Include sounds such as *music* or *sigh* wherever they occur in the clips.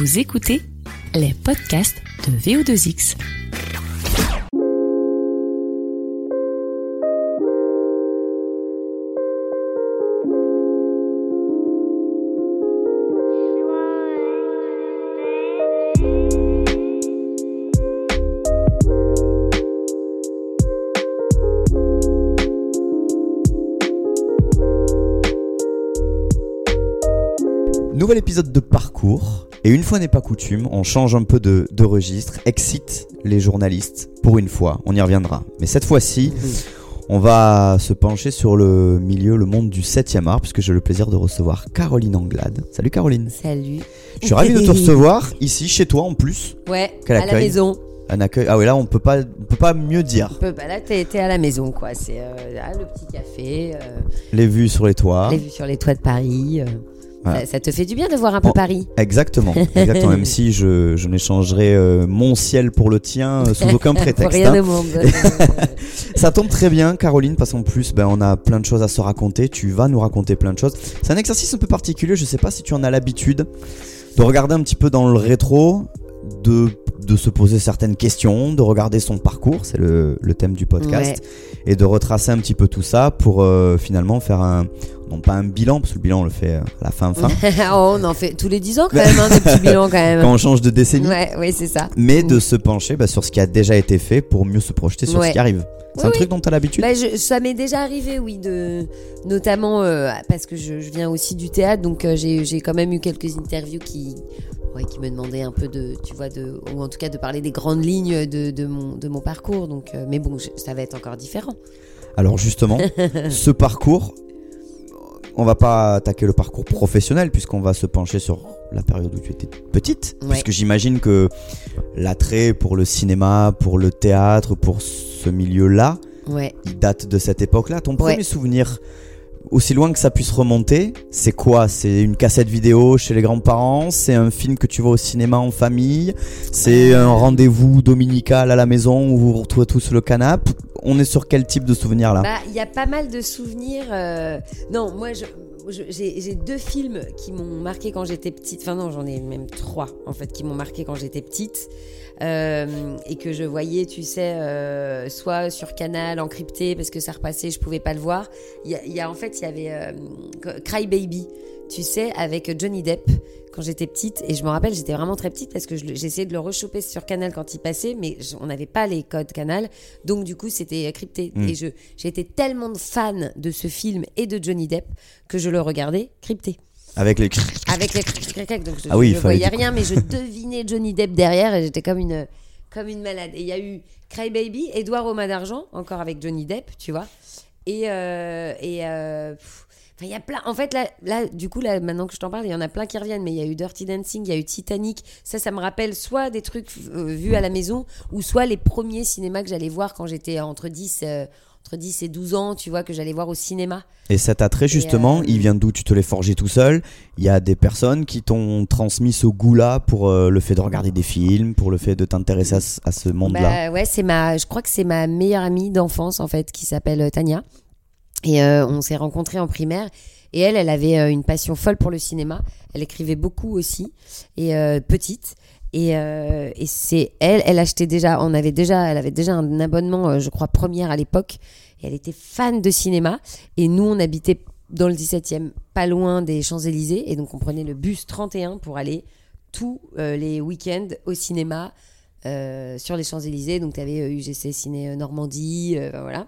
Vous écoutez les podcasts de VO2X. Nouvel épisode de parcours. Et une fois n'est pas coutume, on change un peu de, de registre, excite les journalistes pour une fois, on y reviendra. Mais cette fois-ci, on va se pencher sur le milieu, le monde du 7e art, puisque j'ai le plaisir de recevoir Caroline Anglade. Salut Caroline. Salut. Je suis ravi de te *laughs* recevoir ici, chez toi en plus. Ouais, à la maison. Un accueil. Ah oui, là on peut pas, on peut pas mieux dire. On peut- bah là, t'es à la maison, quoi. C'est euh, le petit café, euh, Les vues sur les toits. les vues sur les toits de Paris. euh, Voilà. ça, ça te fait du bien de voir un peu Bon. Paris. Exactement, exactement. Même *laughs* si je, je n'échangerai euh, mon ciel pour le tien euh, sous aucun *laughs* Pour prétexte. rien hein. au monde. *laughs* Ça tombe très bien, Caroline, parce qu'en plus, ben, on a plein de choses à se raconter. Tu vas nous raconter plein de choses. C'est un exercice un peu particulier. Je sais pas si tu en as l'habitude de regarder un petit peu dans le rétro, de, de se poser certaines questions, de regarder son parcours. C'est le, le thème du podcast. Et de retracer un petit peu tout ça pour euh, finalement faire un. Non, pas un bilan, parce que le bilan, on le fait à la fin, fin. *laughs* oh, on en fait tous les 10 ans quand même, hein, des petits bilans quand même. quand on change de décennie. Ouais, ouais, c'est ça. Mais de se pencher bah, sur ce qui a déjà été fait pour mieux se projeter sur ce qui arrive. C'est Oui, un oui. truc dont tu as l'habitude Bah, ça m'est déjà arrivé, oui, de notamment euh, parce que je, je viens aussi du théâtre, donc euh, j'ai quand même eu quelques interviews qui, ouais, qui me demandaient un peu de, tu vois, de, ou en tout cas de parler des grandes lignes de, de mon, de mon parcours. Donc, euh, mais bon, je- ça va être encore différent. Alors justement, *laughs* ce parcours, on va pas attaquer le parcours professionnel puisqu'on va se pencher sur la période où tu étais petite. Ouais. Puisque j'imagine que l'attrait pour le cinéma, pour le théâtre, pour ce milieu-là, Ouais. il date de cette époque-là. Ton Ouais. premier souvenir, aussi loin que ça puisse remonter, c'est quoi? C'est une cassette vidéo chez les grands-parents? C'est un film que tu vois au cinéma en famille? C'est un rendez-vous dominical à la maison où vous vous retrouvez tous sur le canapé On est sur quel type de souvenir là? Bah, il y a pas mal de souvenirs. euh, Non, moi, je- j'ai deux films qui m'ont marqué quand j'étais petite. Enfin, non, j'en ai même trois, en fait, qui m'ont marqué quand j'étais petite. Euh, et que je voyais, tu sais, euh, soit sur Canal, encrypté, parce que ça repassait, je pouvais pas le voir. Il y a, il y a- en fait, il y avait euh, Cry Baby, tu sais, avec Johnny Depp quand j'étais petite. Et je me rappelle, j'étais vraiment très petite parce que je j'essayais de le rechoper sur Canal quand il passait, mais je- on n'avait pas les codes Canal. Donc, du coup, c'était crypté. Mm. Et je, j'étais tellement fan de ce film et de Johnny Depp que je le regardais crypté. Avec les. Avec les donc je Ah oui, il ne voyais rien, mais je devinais Johnny Depp derrière et j'étais comme une, comme une malade. Et il y a eu Cry Baby, Edouard Romain d'Argent, encore avec Johnny Depp, tu vois. Et, euh, et euh, il y a plein. En fait, là, là, du coup, là, maintenant que je t'en parle, il y en a plein qui reviennent. Mais il y a eu Dirty Dancing, il y a eu Titanic. Ça, ça me rappelle soit des trucs euh, vus à la maison, ou soit les premiers cinémas que j'allais voir quand j'étais entre 10, euh, entre 10 et 12 ans, tu vois, que j'allais voir au cinéma. Et cet attrait, justement, euh, il vient d'où? Tu te l'es forgé tout seul Il y a des personnes qui t'ont transmis ce goût-là pour euh, le fait de regarder des films, pour le fait de t'intéresser à, ce- à ce monde-là Bah ouais, c'est ma, je crois que c'est ma meilleure amie d'enfance en fait qui s'appelle euh, Tania. Et euh, on s'est rencontrés en primaire. Et elle, elle avait une passion folle pour le cinéma. Elle écrivait beaucoup aussi et petite. Et, euh, et c'est elle, elle achetait déjà, on avait déjà, elle avait déjà un abonnement, euh, je crois première à l'époque. Et elle était fan de cinéma. Et nous, on habitait dans le 17e, pas loin des Champs-Élysées. Et donc, on prenait le bus 31 pour aller tous euh, les week-ends au cinéma sur les Champs-Élysées. Donc, tu avais UGC Ciné Normandie, voilà.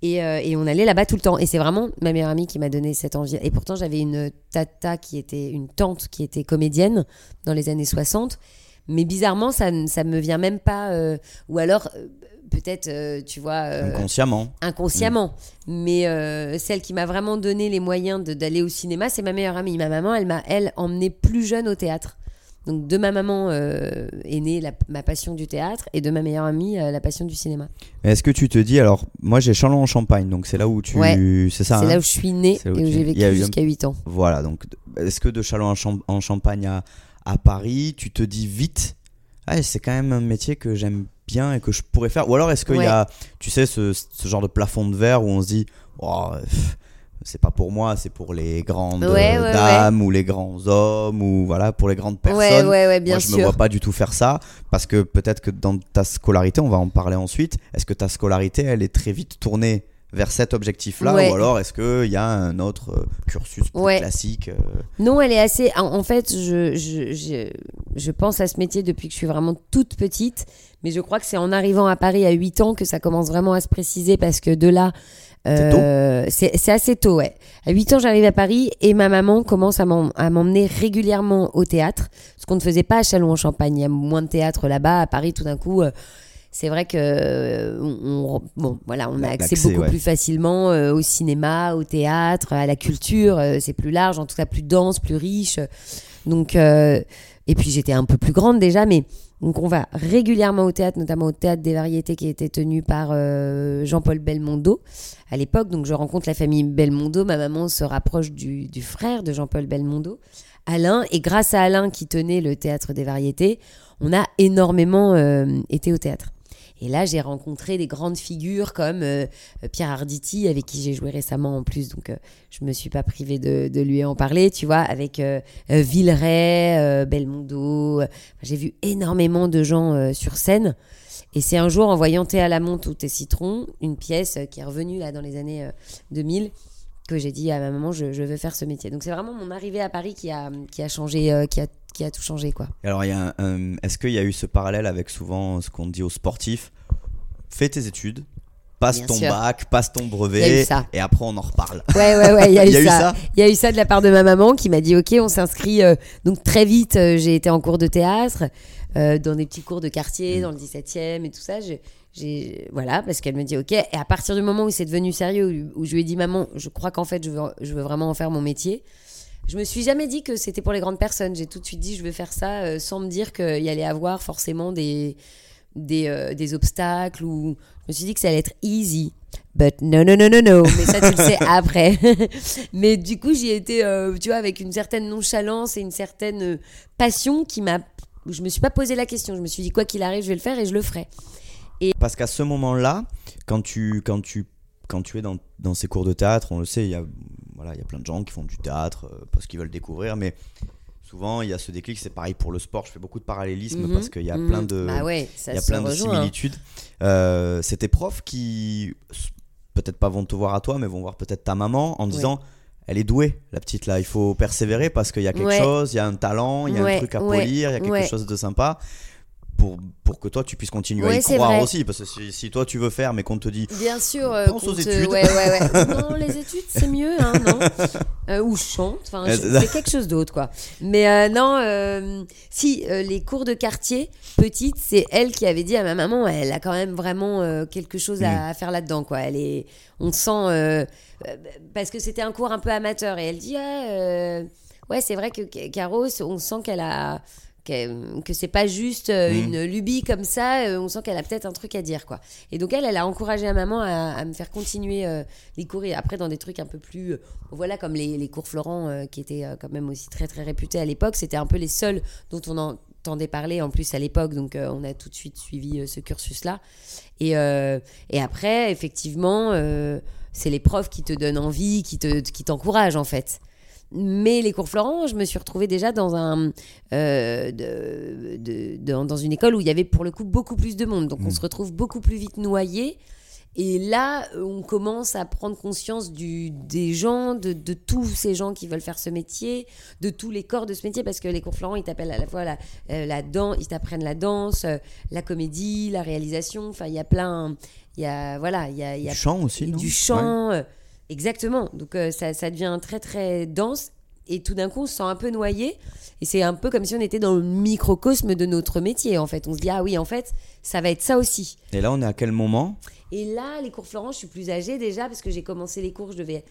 Et, et on allait là-bas tout le temps. Et c'est vraiment ma meilleure amie qui m'a donné cette envie. Et pourtant, j'avais une tata qui était, une tante qui était comédienne dans les années 60. Mais bizarrement, ça ne ça me vient même pas. euh, ou alors, euh, peut-être, euh, tu vois. euh, Inconsciemment. inconsciemment. Mais euh, celle qui m'a vraiment donné les moyens d'aller au cinéma, c'est ma meilleure amie. Ma maman, elle m'a, elle, emmenée plus jeune au théâtre. Donc de ma maman euh, est née la- ma passion du théâtre et de ma meilleure amie euh, la passion du cinéma. Mais Est-ce que tu te dis, alors, moi j'ai Chalon en Champagne, donc c'est là où tu. Ouais. C'est ça c'est hein là où je suis née et où j'ai vécu jusqu'à 8 ans. Voilà, donc est-ce que de Chalon en Champagne à, à Paris, tu te dis vite, ah, c'est quand même un métier que j'aime bien et que je pourrais faire Ou alors est-ce qu'il y a, tu sais, ce, ce genre de plafond de verre où on se dit, oh, c'est pas pour moi, c'est pour les grandes Ouais, ouais, dames ou les grands hommes ou voilà pour les grandes personnes. Ouais, ouais, ouais, bien moi, je sûr. me vois pas du tout faire ça parce que peut-être que dans ta scolarité, on va en parler ensuite. Est-ce que ta scolarité, elle est très vite tournée vers cet objectif-là Ouais. ou alors est-ce qu'il y a un autre euh, cursus plus Ouais. classique euh, Non, elle est assez. En, fait, je, je, je, je pense à ce métier depuis que je suis vraiment toute petite. Mais je crois que c'est en arrivant à Paris à 8 ans que ça commence vraiment à se préciser parce que de là. Euh, c'est assez tôt, ouais. À 8 ans, j'arrive à Paris et ma maman commence à m'en- à m'emmener régulièrement au théâtre, ce qu'on ne faisait pas à Châlons-en-Champagne. Il y a moins de théâtre là-bas. À Paris, tout d'un coup, euh, c'est vrai que euh, on, on- bon, voilà, on a accès beaucoup ouais. plus facilement euh, au cinéma, au théâtre, à la culture. euh, c'est plus large, en tout cas plus dense, plus riche. Donc, euh, et puis j'étais un peu plus grande déjà, mais donc on va régulièrement au théâtre, notamment au théâtre des variétés qui était tenu par euh, Jean-Paul Belmondo à l'époque. Donc je rencontre la famille Belmondo. Ma maman se rapproche du, du frère de Jean-Paul Belmondo, Alain. Et grâce à Alain qui tenait le théâtre des variétés, on a énormément euh, été au théâtre. Et là, j'ai rencontré des grandes figures comme euh, Pierre Arditi, avec qui j'ai joué récemment en plus, donc euh, je me suis pas privée de, lui en parler, tu vois, avec euh, euh, Villeray, euh, Belmondo. euh, j'ai vu énormément de gens euh, sur scène. Et c'est un jour, en voyant Thé à la menthe ou Thé citron, une pièce euh, qui est revenue là dans les années euh, 2000, que j'ai dit à ma maman, je, je veux faire ce métier. Donc c'est vraiment mon arrivée à Paris qui a, qui a changé, euh, qui, a, qui a tout changé, quoi. Alors, est-ce qu'il y a eu ce parallèle avec souvent ce qu'on dit aux sportifs? Fais tes études, passe Bien ton sûr. bac, passe ton brevet, et après on en reparle. Ouais, ouais, ouais, il y a *laughs* eu, Il y a eu ça. Il y a eu ça de la part de ma maman qui m'a dit Ok, on s'inscrit. euh, donc très vite, euh, j'ai été en cours de théâtre, euh, dans des petits cours de Mm. quartier, dans le 17e et tout ça. Voilà, parce qu'elle me dit ok. Et à partir du moment où c'est devenu sérieux, où, où je lui ai dit maman, je crois qu'en fait, je veux, je veux vraiment en faire mon métier. Je me suis jamais dit que c'était pour les grandes personnes. J'ai tout de suite dit je veux faire ça euh, sans me dire qu'il y allait avoir forcément des des, euh, des obstacles ou je me suis dit que ça allait être easy. But no, no, no, no, no. Mais ça, tu le sais *laughs* après. *laughs* Mais du coup, j'y ai été, euh, tu vois, avec une certaine nonchalance et une certaine passion qui m'a. Je me suis pas posé la question. Je me suis dit, quoi qu'il arrive, je vais le faire et je le ferai. Parce qu'à ce moment-là, quand tu, quand, tu, quand tu es dans, dans ces cours de théâtre, on le sait, il y a, voilà, il y a plein de gens qui font du théâtre euh, parce qu'ils veulent découvrir, mais souvent il y a ce déclic, c'est pareil pour le sport, je fais beaucoup de parallélisme Mhm, parce qu'il y a mhm. plein de, Bah ouais, il y a plein de rejoint, hein. similitudes. Euh, c'est tes profs qui, peut-être pas vont te voir à toi, mais vont voir peut-être ta maman en disant elle est douée, la petite là, il faut persévérer parce qu'il y a quelque Ouais. chose, il y a un talent, il y a un truc à ouais, polir, il y a quelque chose de sympa. Pour, pour que toi tu puisses continuer à y croire vrai. aussi parce que si, si toi tu veux faire mais qu'on te dit Bien sûr. euh, Pense qu'on aux te- études. Ouais, ouais, ouais. *laughs* Non, les études, c'est mieux, hein, non *laughs* Euh, Ou chante. Enfin, Euh, c'est quelque chose d'autre, quoi. Mais euh, non, euh, si, euh, les cours de quartier, petite, c'est elle qui avait dit à ma maman, elle a quand même vraiment euh, quelque chose à, à faire là-dedans, quoi. Elle est, on sent, euh, euh, parce que c'était un cours un peu amateur, et elle dit, ah, euh, ouais, c'est vrai que Ca- Caro, on sent qu'elle a que, que c'est pas juste euh, une lubie comme ça, euh, on sent qu'elle a peut-être un truc à dire quoi. Et donc elle, elle a encouragé à maman à, à me faire continuer euh, les cours et après dans des trucs un peu plus, euh, voilà comme les, les cours Florent euh, qui étaient quand même aussi très très réputés à l'époque, c'était un peu les seuls dont on entendait parler en plus à l'époque, donc on a tout de suite suivi ce cursus là. Et, et après effectivement, c'est les profs qui te donnent envie, qui te qui t'encouragent en fait. Mais les cours Florent, je me suis retrouvée déjà dans un euh, de- de- dans- dans une école où il y avait pour le coup beaucoup plus de monde. Donc on se retrouve beaucoup plus vite noyé. Et là, euh, on commence à prendre conscience du, des gens, de, de tous ces gens qui veulent faire ce métier, de tous les corps de ce métier, parce que les cours Florent, ils t'appellent à la fois la, euh, la danse, ils t'apprennent la danse, la comédie, la réalisation. Enfin, il y a plein, il y a voilà, il y a, il y a du chant aussi non? du chant. euh, Exactement. Donc euh, ça, ça devient très très dense et tout d'un coup on se sent un peu noyé et c'est un peu comme si on était dans le microcosme de notre métier en fait. On se dit ah oui en fait ça va être ça aussi. Et là on est à quel moment? Et là les cours Florent je suis plus âgée déjà parce que j'ai commencé les cours je devais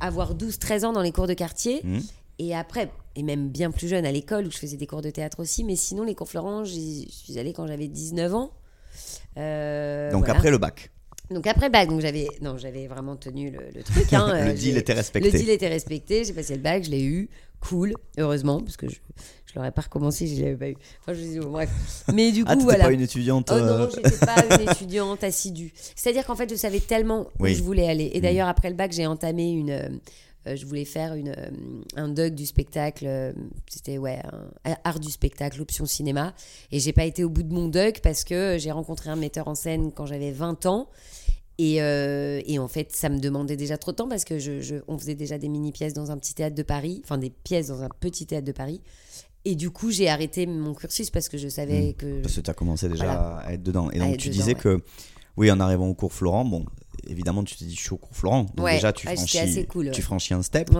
avoir 12-13 ans dans les cours de quartier Mhm. et après et même bien plus jeune à l'école où je faisais des cours de théâtre aussi mais sinon les cours Florent je suis allée quand j'avais 19 ans. Euh, Donc voilà. après le bac, Donc après le bac, donc j'avais non, j'avais vraiment tenu le, le truc. hein, *laughs* le euh, deal j'ai- était respecté. Le deal était respecté. J'ai passé le bac, je l'ai eu. cool, heureusement, parce que je, je l'aurais pas recommencé si je l'avais pas eu. Enfin, je dis, bon, bref. Mais du coup, Ah, voilà. pas une étudiante. Oh euh, non, j'étais pas une *laughs* étudiante assidue. C'est-à-dire qu'en fait, je savais tellement Oui. où je voulais aller. Et Mm. d'ailleurs, après le bac, j'ai entamé une. Euh, je voulais faire une, euh, un doc du spectacle. euh, C'était, ouais, un, art du spectacle, option cinéma. Et j'ai pas été au bout de mon doc parce que j'ai rencontré un metteur en scène quand j'avais 20 ans. Et, euh, et en fait, ça me demandait déjà trop de temps parce que je, je- on faisait déjà des mini-pièces dans un petit théâtre de Paris, enfin des pièces dans un petit théâtre de Paris. Et du coup, j'ai arrêté mon cursus parce que je savais Mm. que. Parce que tu as commencé déjà Voilà. à être dedans. Et donc tu dedans, disais ouais. que, oui, en arrivant au cours Florent, bon, évidemment, tu t'es dit, je suis au cours Florent. Donc Ouais. déjà, tu Ouais, franchis, tu franchis un step.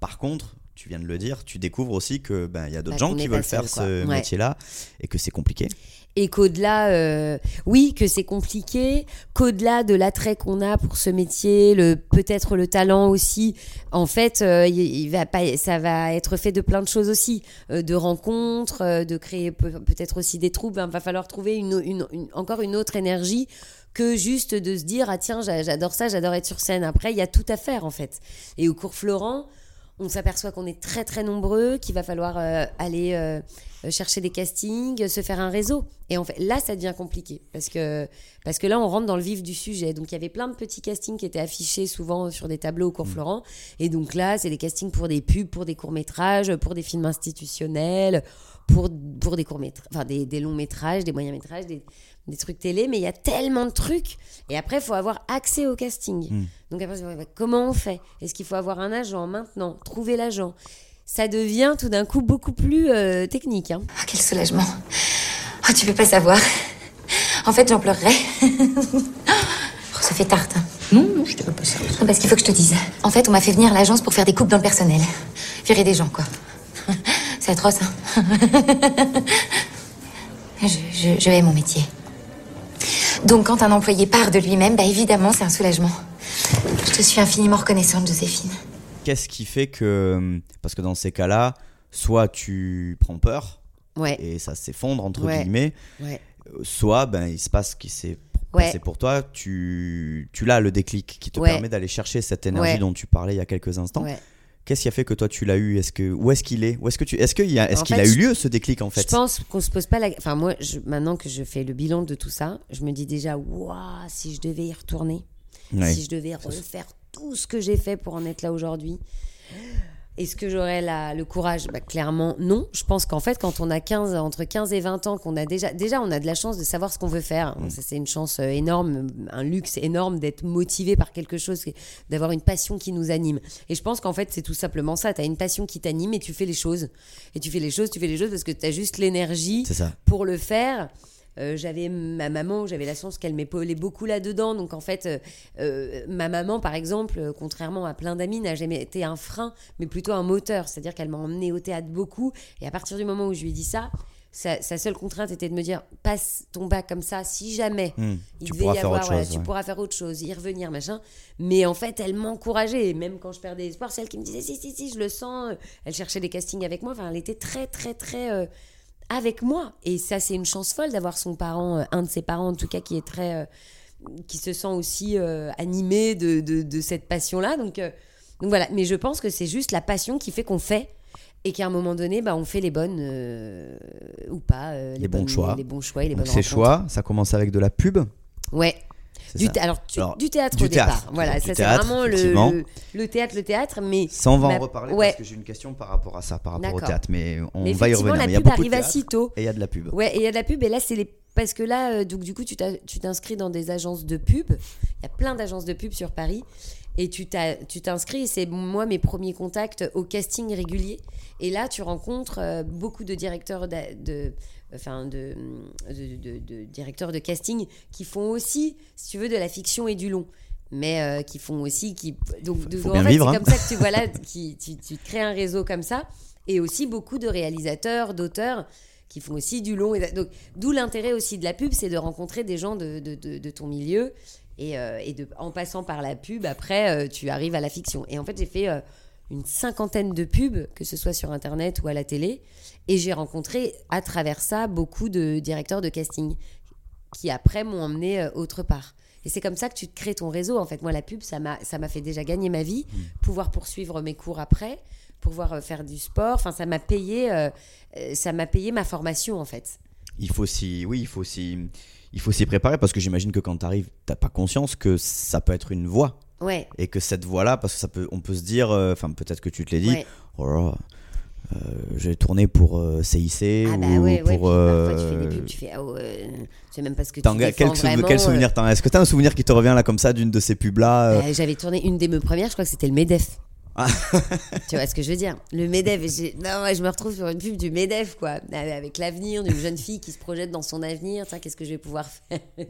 Par contre, tu viens de le dire, tu découvres aussi que ben, il y a d'autres Bah, gens qui veulent seul, faire ce métier-là et que c'est compliqué. Et qu'au-delà, euh, oui, que c'est compliqué, qu'au-delà de l'attrait qu'on a pour ce métier, le peut-être le talent aussi, en fait, euh, il, il va pas, ça va être fait de plein de choses aussi, euh, de rencontres, de créer peut- peut-être aussi des troubles. Il va falloir trouver une, une- une- encore une autre énergie que juste de se dire ah tiens j'a- j'adore ça, j'adore être sur scène. Après, il y a tout à faire en fait. Et au cours Florent, on s'aperçoit qu'on est très très nombreux, qu'il va falloir euh, aller euh, chercher des castings, se faire un réseau. Et en fait, là, ça devient compliqué parce que parce que là, on rentre dans le vif du sujet. Donc, il y avait plein de petits castings qui étaient affichés souvent sur des tableaux au cours Florent. Et donc là, c'est des castings pour des pubs, pour des courts métrages, pour des films institutionnels, pour pour des courts métrages, enfin des, des longs métrages, des moyens métrages, des des trucs télé, mais il y a tellement de trucs. Et après, il faut avoir accès au casting. Mm. Donc après, bah, comment on fait? Est-ce qu'il faut avoir un agent maintenant? Trouver l'agent Ça devient tout d'un coup beaucoup plus euh, technique. hein. Ah, quel soulagement. Oh, tu peux pas savoir. En fait, j'en pleurerais. *laughs* Oh, ça fait tarte. hein. Non, non, je te veux pas ça. Non, parce qu'il faut que je te dise. En fait, on m'a fait venir à l'agence pour faire des coupes dans le personnel. Virer des gens, quoi. C'est atroce, hein. *laughs* Je, je, je hais mon métier. Donc, quand un employé part de lui-même, bah évidemment, c'est un soulagement. Je te suis infiniment reconnaissante, Joséphine. Qu'est-ce qui fait que, parce que dans ces cas-là, soit tu prends peur Ouais, et ça s'effondre entre Ouais. guillemets, ouais. euh, soit ben il se passe ce qui s'est Ouais. passé pour toi, tu, tu l'as le déclic qui te Ouais. permet d'aller chercher cette énergie Ouais. dont tu parlais il y a quelques instants. Qu'est-ce qui a fait que toi tu l'as eu? Est-ce que où est-ce qu'il est? Où est-ce que tu est-ce qu'il a est-ce qu'il a eu lieu ce déclic en fait? Je pense qu'on se pose pas la. Enfin, moi, je- maintenant que je fais le bilan de tout ça, je me dis déjà, waouh, si je devais y retourner, si je devais refaire tout ce que j'ai fait pour en être là aujourd'hui, est-ce que j'aurais le courage? Bah, Clairement, non. Je pense qu'en fait, quand on a 15, entre 15 et 20 ans, qu'on a déjà, déjà, on a de la chance de savoir ce qu'on veut faire. Mm. Ça, c'est une chance euh, énorme, un luxe énorme d'être motivé par quelque chose, d'avoir une passion qui nous anime. Et je pense qu'en fait, c'est tout simplement ça. Tu as une passion qui t'anime et tu fais les choses. Et tu fais les choses, tu fais les choses parce que tu as juste l'énergie pour le faire. Euh, j'avais ma maman, j'avais la chance qu'elle m'épaulait beaucoup là-dedans. Donc en fait, euh, euh, ma maman, par exemple, contrairement à plein d'amis, n'a jamais été un frein, mais plutôt un moteur. C'est-à-dire qu'elle m'a emmenée au théâtre beaucoup. Et à partir du moment où je lui ai dit ça, sa, sa seule contrainte était de me dire passe ton bac comme ça, si jamais Hmm. il Tu devait pourras y faire avoir, autre voilà, chose, tu ouais. pourras faire autre chose, y revenir, machin. Mais en fait, elle m'encourageait. Et Même quand je perdais espoir, c'est elle qui me disait si, si, si, je le sens. Elle cherchait des castings avec moi. Enfin, elle était très, très, très euh, avec moi. Et ça, c'est une chance folle d'avoir son parent, euh, un de ses parents en tout cas, qui est très. euh, qui se sent aussi euh, animé de, de, de cette passion-là. Donc, donc voilà. Mais je pense que c'est juste la passion qui fait qu'on fait. Et qu'à un moment donné, bah, on fait les bonnes euh, ou pas, euh, les, Les bons bonnes- choix. les bons choix et les Donc bonnes ces rencontres. choix, ça commence avec de la pub. Ouais. Du ça. thé- alors, tu- Alors, du théâtre du au théâtre. départ. Voilà, ça c'est vraiment le, le, théâtre, le théâtre. Mais, Ça, on va Ma- en reparler ouais. parce que j'ai une question par rapport à ça, par rapport au théâtre. Mais on mais va y revenir. la Mais il y a pub beaucoup de arrive théâtre assez tôt. et il y a de la pub. Ouais, et il y a de la pub. Et là, c'est les. Parce que là, euh, donc, du coup, tu t'inscris dans des agences de pub. Il y a plein d'agences de pub sur Paris. Et tu t'inscris. C'est moi mes premiers contacts au casting régulier. Et là, tu rencontres euh, beaucoup de directeurs de, de- enfin de, de, de- de directeurs de casting qui font aussi, si tu veux, de la fiction et du long. Mais euh, qui font aussi. Qui, donc, faut en fait, C'est hein. comme ça que tu, voilà, *laughs* qui, tu, crées un réseau comme ça. Et aussi beaucoup de réalisateurs, d'auteurs qui font aussi du long. Et donc, d'où l'intérêt aussi de la pub, c'est de rencontrer des gens de, de, de- de ton milieu. Et, euh, et de, en passant par la pub, après, euh, tu arrives à la fiction. Et en fait, j'ai fait euh, une cinquantaine de pubs, que ce soit sur Internet ou à la télé. Et j'ai rencontré à travers ça beaucoup de directeurs de casting qui après m'ont emmené euh, autre part. Et c'est comme ça que tu te crées ton réseau. En fait, moi, la pub, ça m'a fait déjà gagner ma vie, pouvoir poursuivre mes cours après, pouvoir euh, faire du sport. Enfin, ça m'a payé, euh, ça m'a payé ma formation en fait. Il faut aussi, oui, il faut aussi, il faut s'y préparer parce que j'imagine que quand tu arrives, t'as pas conscience que ça peut être une voie Ouais. et que cette voie-là, parce que ça peut, on peut se dire, euh, enfin peut-être que tu te l'as dit, ouais. oh euh, j'ai tourné pour euh, CIC Ah bah ou ouais, ouais. pour. puis parfois, tu fais des euh, pubs, tu fais, ah je sais même pas ce que tu quel, défends souvenir- vraiment, quel euh. souvenir t'en as? Est-ce que t'as un souvenir qui te revient là comme ça d'une de ces pubs là Euh, J'avais tourné une des mes premières, je crois que c'était le Medef. *laughs* Tu vois ce que je veux dire? Le Medef, non, je me retrouve sur une pub du Medef, quoi, avec l'avenir d'une jeune fille qui se projette dans son avenir. Qu'est-ce que je vais pouvoir faire *laughs*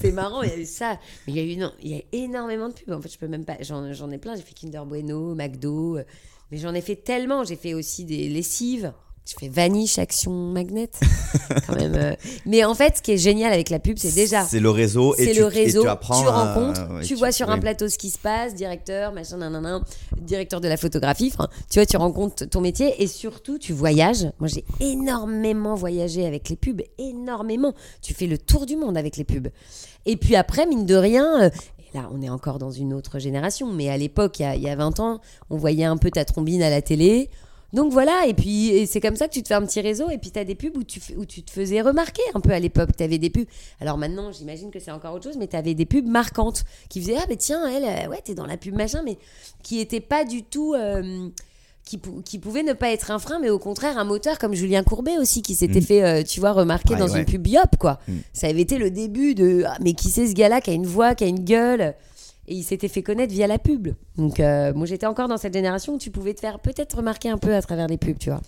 C'est marrant, il y a eu ça, mais il y a eu non, il y a énormément de pubs. En fait, je peux même pas, j'en j'en ai plein. J'ai fait Kinder Bueno, McDo, euh, mais j'en ai fait tellement. J'ai fait aussi des lessives. Je fais Vanish Action Magnet, quand même. euh. Mais en fait, ce qui est génial avec la pub, c'est déjà C'est le réseau et c'est tu, le et réseau, tu apprends. tu rencontres, ouais, tu vois sur un plateau ce qui se passe, directeur, machin, nanana, directeur de la photographie, enfin, tu vois, tu rencontres ton métier et surtout tu voyages. Moi j'ai énormément voyagé avec les pubs, énormément. Tu fais le tour du monde avec les pubs. Et puis après, mine de rien, euh, et là on est encore dans une autre génération, mais à l'époque, il y a- il y, a 20 ans, on voyait un peu ta trombine à la télé. Donc voilà, et puis c'est comme ça que tu te fais un petit réseau, et puis tu as des pubs où tu, où tu te faisais remarquer un peu à l'époque. Tu avais des pubs. Alors maintenant, j'imagine que c'est encore autre chose, mais tu avais des pubs marquantes qui faisaient Ah, ben tiens, elle, euh, ouais, t'es dans la pub machin, mais qui n'étaient pas du tout. euh, qui, pou- qui pouvaient ne pas être un frein, mais au contraire un moteur comme Julien Courbet aussi, qui s'était Mm. fait, euh, tu vois, remarquer Ouais, dans ouais. une pub Biop, quoi. Mm. Ça avait été le début de Ah, mais qui c'est ce gars-là qui a une voix, qui a une gueule? Et il s'était fait connaître via la pub. Donc, euh, moi, j'étais encore dans cette génération où tu pouvais te faire peut-être remarquer un peu à travers les pubs, tu vois.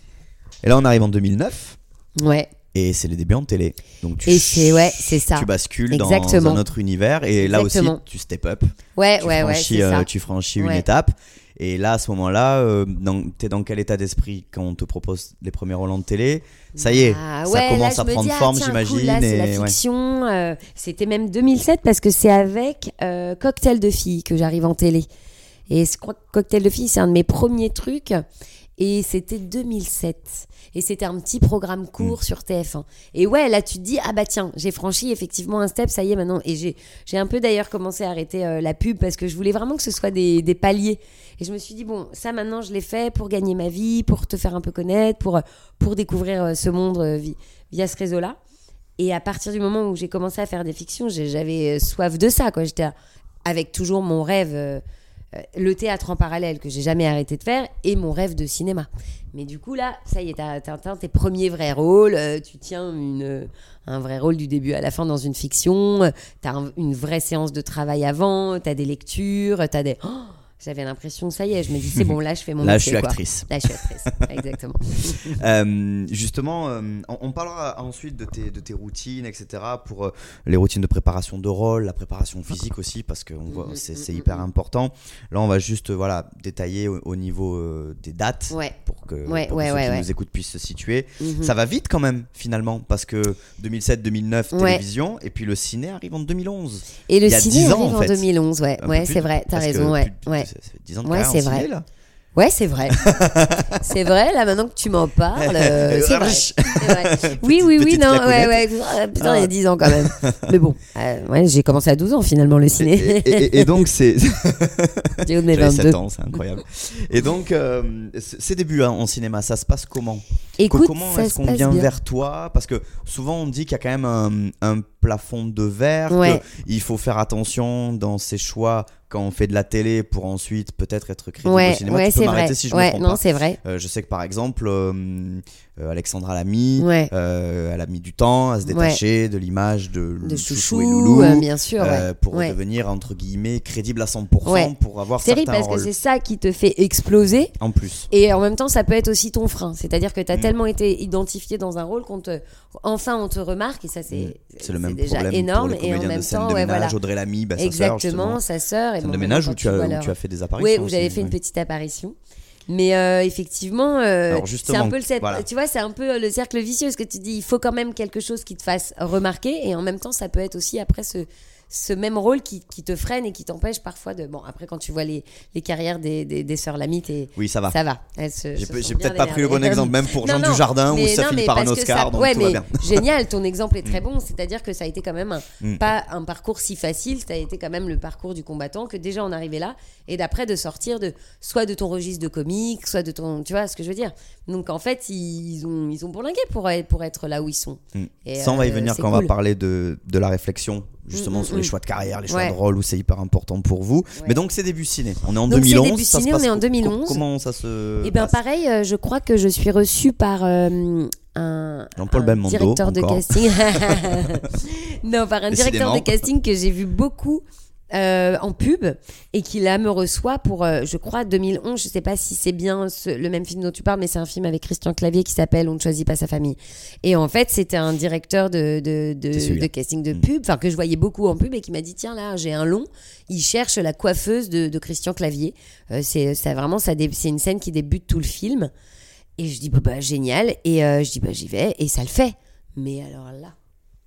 Et là, on arrive en 2009 Ouais. et c'est les débuts en télé. Donc tu Et c'est ouais, c'est ça. tu bascules dans Exactement. un autre univers et là aussi tu step up. Ouais, tu ouais, ouais, franchis, c'est euh, tu franchis une Ouais. étape. Et là, à ce moment-là, euh, t'es dans quel état d'esprit quand on te propose les premiers rôles en télé? Ça y est, Ah ça ouais, commence là, à prendre dis, ah, forme, j'imagine. c'est la ouais. euh, C'était même 2007 parce que c'est avec euh, Cocktail de filles que j'arrive en télé. Et je crois que Cocktail de filles, c'est un de mes premiers trucs. Et c'était 2007. Et c'était un petit programme Mm. court sur TF1. Et ouais, là, tu te dis, ah bah tiens, j'ai franchi effectivement un step, ça y est maintenant. Et j'ai un peu d'ailleurs commencé à arrêter euh, la pub parce que je voulais vraiment que ce soit des, des paliers. Et je me suis dit, bon, ça maintenant, je l'ai fait pour gagner ma vie, pour te faire un peu connaître, pour, pour découvrir euh, ce monde euh, vi- via ce réseau-là. Et à partir du moment où j'ai commencé à faire des fictions, j'avais soif de ça. quoi. J'étais avec toujours mon rêve, le théâtre en parallèle que j'ai jamais arrêté de faire, et mon rêve de cinéma. Mais du coup, là, ça y est, t'as atteint tes premiers vrais rôles. euh, tu tiens une, euh, un vrai rôle du début à la fin dans une fiction. euh, T'as un- une vraie séance de travail avant. T'as des lectures. T'as des. Oh, J'avais l'impression, ça y est, je me dis, c'est bon, là, je fais mon *laughs* Là, je métier, suis quoi. actrice. Là, je suis actrice. *laughs* Exactement. *laughs* Euh, justement, euh, on, on parlera ensuite de tes, de tes routines, etc. Pour euh, les routines de préparation de rôle, la préparation physique aussi, parce que voit, Mhm, c'est mhm, mhm, hyper important. Là, on va juste voilà, détailler au, au niveau des dates Ouais. pour que, Ouais, pour que ceux qui nous écoutent puissent se situer. Ça va vite quand même, finalement, parce que 2007-2009, Ouais. télévision, et puis le ciné arrive en 2011. Et le ciné 10 ans, arrive en en, fait. 2011, ouais. Ouais, c'est vrai, t'as raison, ouais. plus ouais. Ça fait 10 ans de Ouais, c'est vrai. là. Ouais, c'est vrai. *laughs* c'est vrai, là, maintenant que tu m'en parles, *laughs* euh, c'est vrai. Vrai. *laughs* Oui, oui, oui, non, ouais, ouais. Ah, Putain, il y Ah. a 10 ans quand même. Mais bon, euh, ouais, j'ai commencé à 12 ans finalement le ciné. et- et- et donc, c'est. J'ai eu de mes J'avais 22. 7 ans, c'est incroyable. Et donc, euh, ces débuts hein, en cinéma, ça se passe comment? Écoute, Comment ça est-ce qu'on vient bien. vers toi? Parce que souvent on dit qu'il y a quand même un, un plafond de verre, Ouais. il faut faire attention dans ses choix quand on fait de la télé pour ensuite peut-être être crédible au Ouais, cinéma. ouais, tu peux m'arrêter si je me ouais, trompe non, pas. c'est vrai. Euh, je sais que par exemple, euh, euh, Alexandra Lamy, Ouais. euh, elle a mis du temps à se détacher de l'image de, De Chouchou chouchou, et Loulou. euh, bien sûr. ouais. pour devenir entre guillemets crédible à 100% Ouais. pour avoir C'est terrible parce que c'est ça qui te fait exploser. en plus. Et en même temps, ça peut être aussi ton frein. C'est-à-dire que tu as Mm. tellement été identifié dans un rôle qu'on te. Enfin, on te remarque et ça, c'est Mm. C'est le même déjà problème énorme. pour les et en même de temps, de ménage, voilà. Audrey Lamy, bah, sa sœur, Exactement, sa sœur. Et Scène bon, de ménage où tu, as, vois où leur- tu as fait des apparitions. Oui, où j'avais fait une petite apparition. Mais euh, effectivement, euh, c'est un peu le cercle- voilà. tu vois, c'est un peu le cercle vicieux. Ce que tu dis, il faut quand même quelque chose qui te fasse remarquer, et en même temps, ça peut être aussi après ce, ce même rôle qui, qui te freine et qui t'empêche parfois de. Bon, après, quand tu vois les, les carrières des, des, des sœurs Lamitte, et Oui, ça va. ça va. J'ai peut-être pas pris le bon exemple, même pour Non, Jean non, Dujardin, où mais ça non, finit par un Oscar, ça- donc ouais, tout va bien. *laughs* Génial, ton exemple est très bon. C'est-à-dire que ça a été quand même un- Mm. pas un parcours si facile. Ça a été quand même le parcours du combattant que déjà on arrivait là et d'après de sortir de soit de ton registre de comique, soit de ton, tu vois ce que je veux dire. Donc en fait ils ont ils ont bourlingué pour pour être là où ils sont. Mm. Et, Ça, on va y euh, venir quand on va parler de, de la réflexion, justement, Mm, mm, sur les mm. choix de carrière, les choix Ouais. de rôle, où c'est hyper important pour vous. Ouais. Mais donc, c'est début ciné. On est en Donc, c'est 2011. début ça se ciné, passe on est en co- 2011. Comment ça se. Ben passe pareil, euh, je crois que je suis reçue par euh, un, Jean-Paul un Belmondo, directeur de casting. *laughs* *laughs* non, par un directeur de casting que j'ai vu beaucoup euh, en pub et qui là me reçoit pour, euh, je crois, 2011. Je sais pas si c'est bien ce- le même film dont tu parles, mais c'est un film avec Christian Clavier qui s'appelle On ne choisit pas sa famille. Et en fait, c'était un directeur de, de, de, C'est celui-là. de casting de Mm. pub, enfin que je voyais beaucoup en pub et qui m'a dit tiens là j'ai un long. Il cherche la coiffeuse de, de Christian Clavier. Euh, c'est ça vraiment ça c'est une scène qui débute tout le film. Et je dis bah, bah, génial et je dis bah j'y vais et ça le fait. Mais alors là.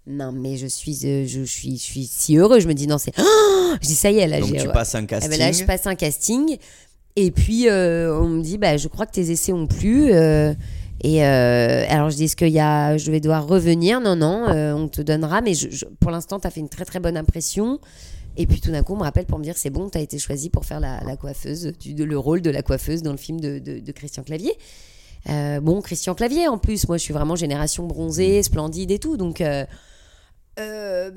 Non, mais je suis, euh, je, suis, je suis si heureux. Je me dis, non, c'est. Oh *gasps* je dis, ça y est, là, Donc, tu ouais. passes un Eh casting. ben là, je passe un casting. Et puis, euh, on me dit, bah, je crois que tes essais ont plu. euh, et euh, alors, je dis, est-ce qu'il y a, je vais devoir revenir? Non, non, euh, on te donnera. Mais je- je- pour l'instant, tu as fait une très, très bonne impression. Et puis, tout d'un coup, on me rappelle pour me dire, c'est bon, tu as été choisi pour faire la, la coiffeuse, du, le rôle de la coiffeuse dans le film de, de- de Christian Clavier. Euh, bon, Christian Clavier, en plus, moi, je suis vraiment génération bronzée, splendide et tout. Donc. Euh,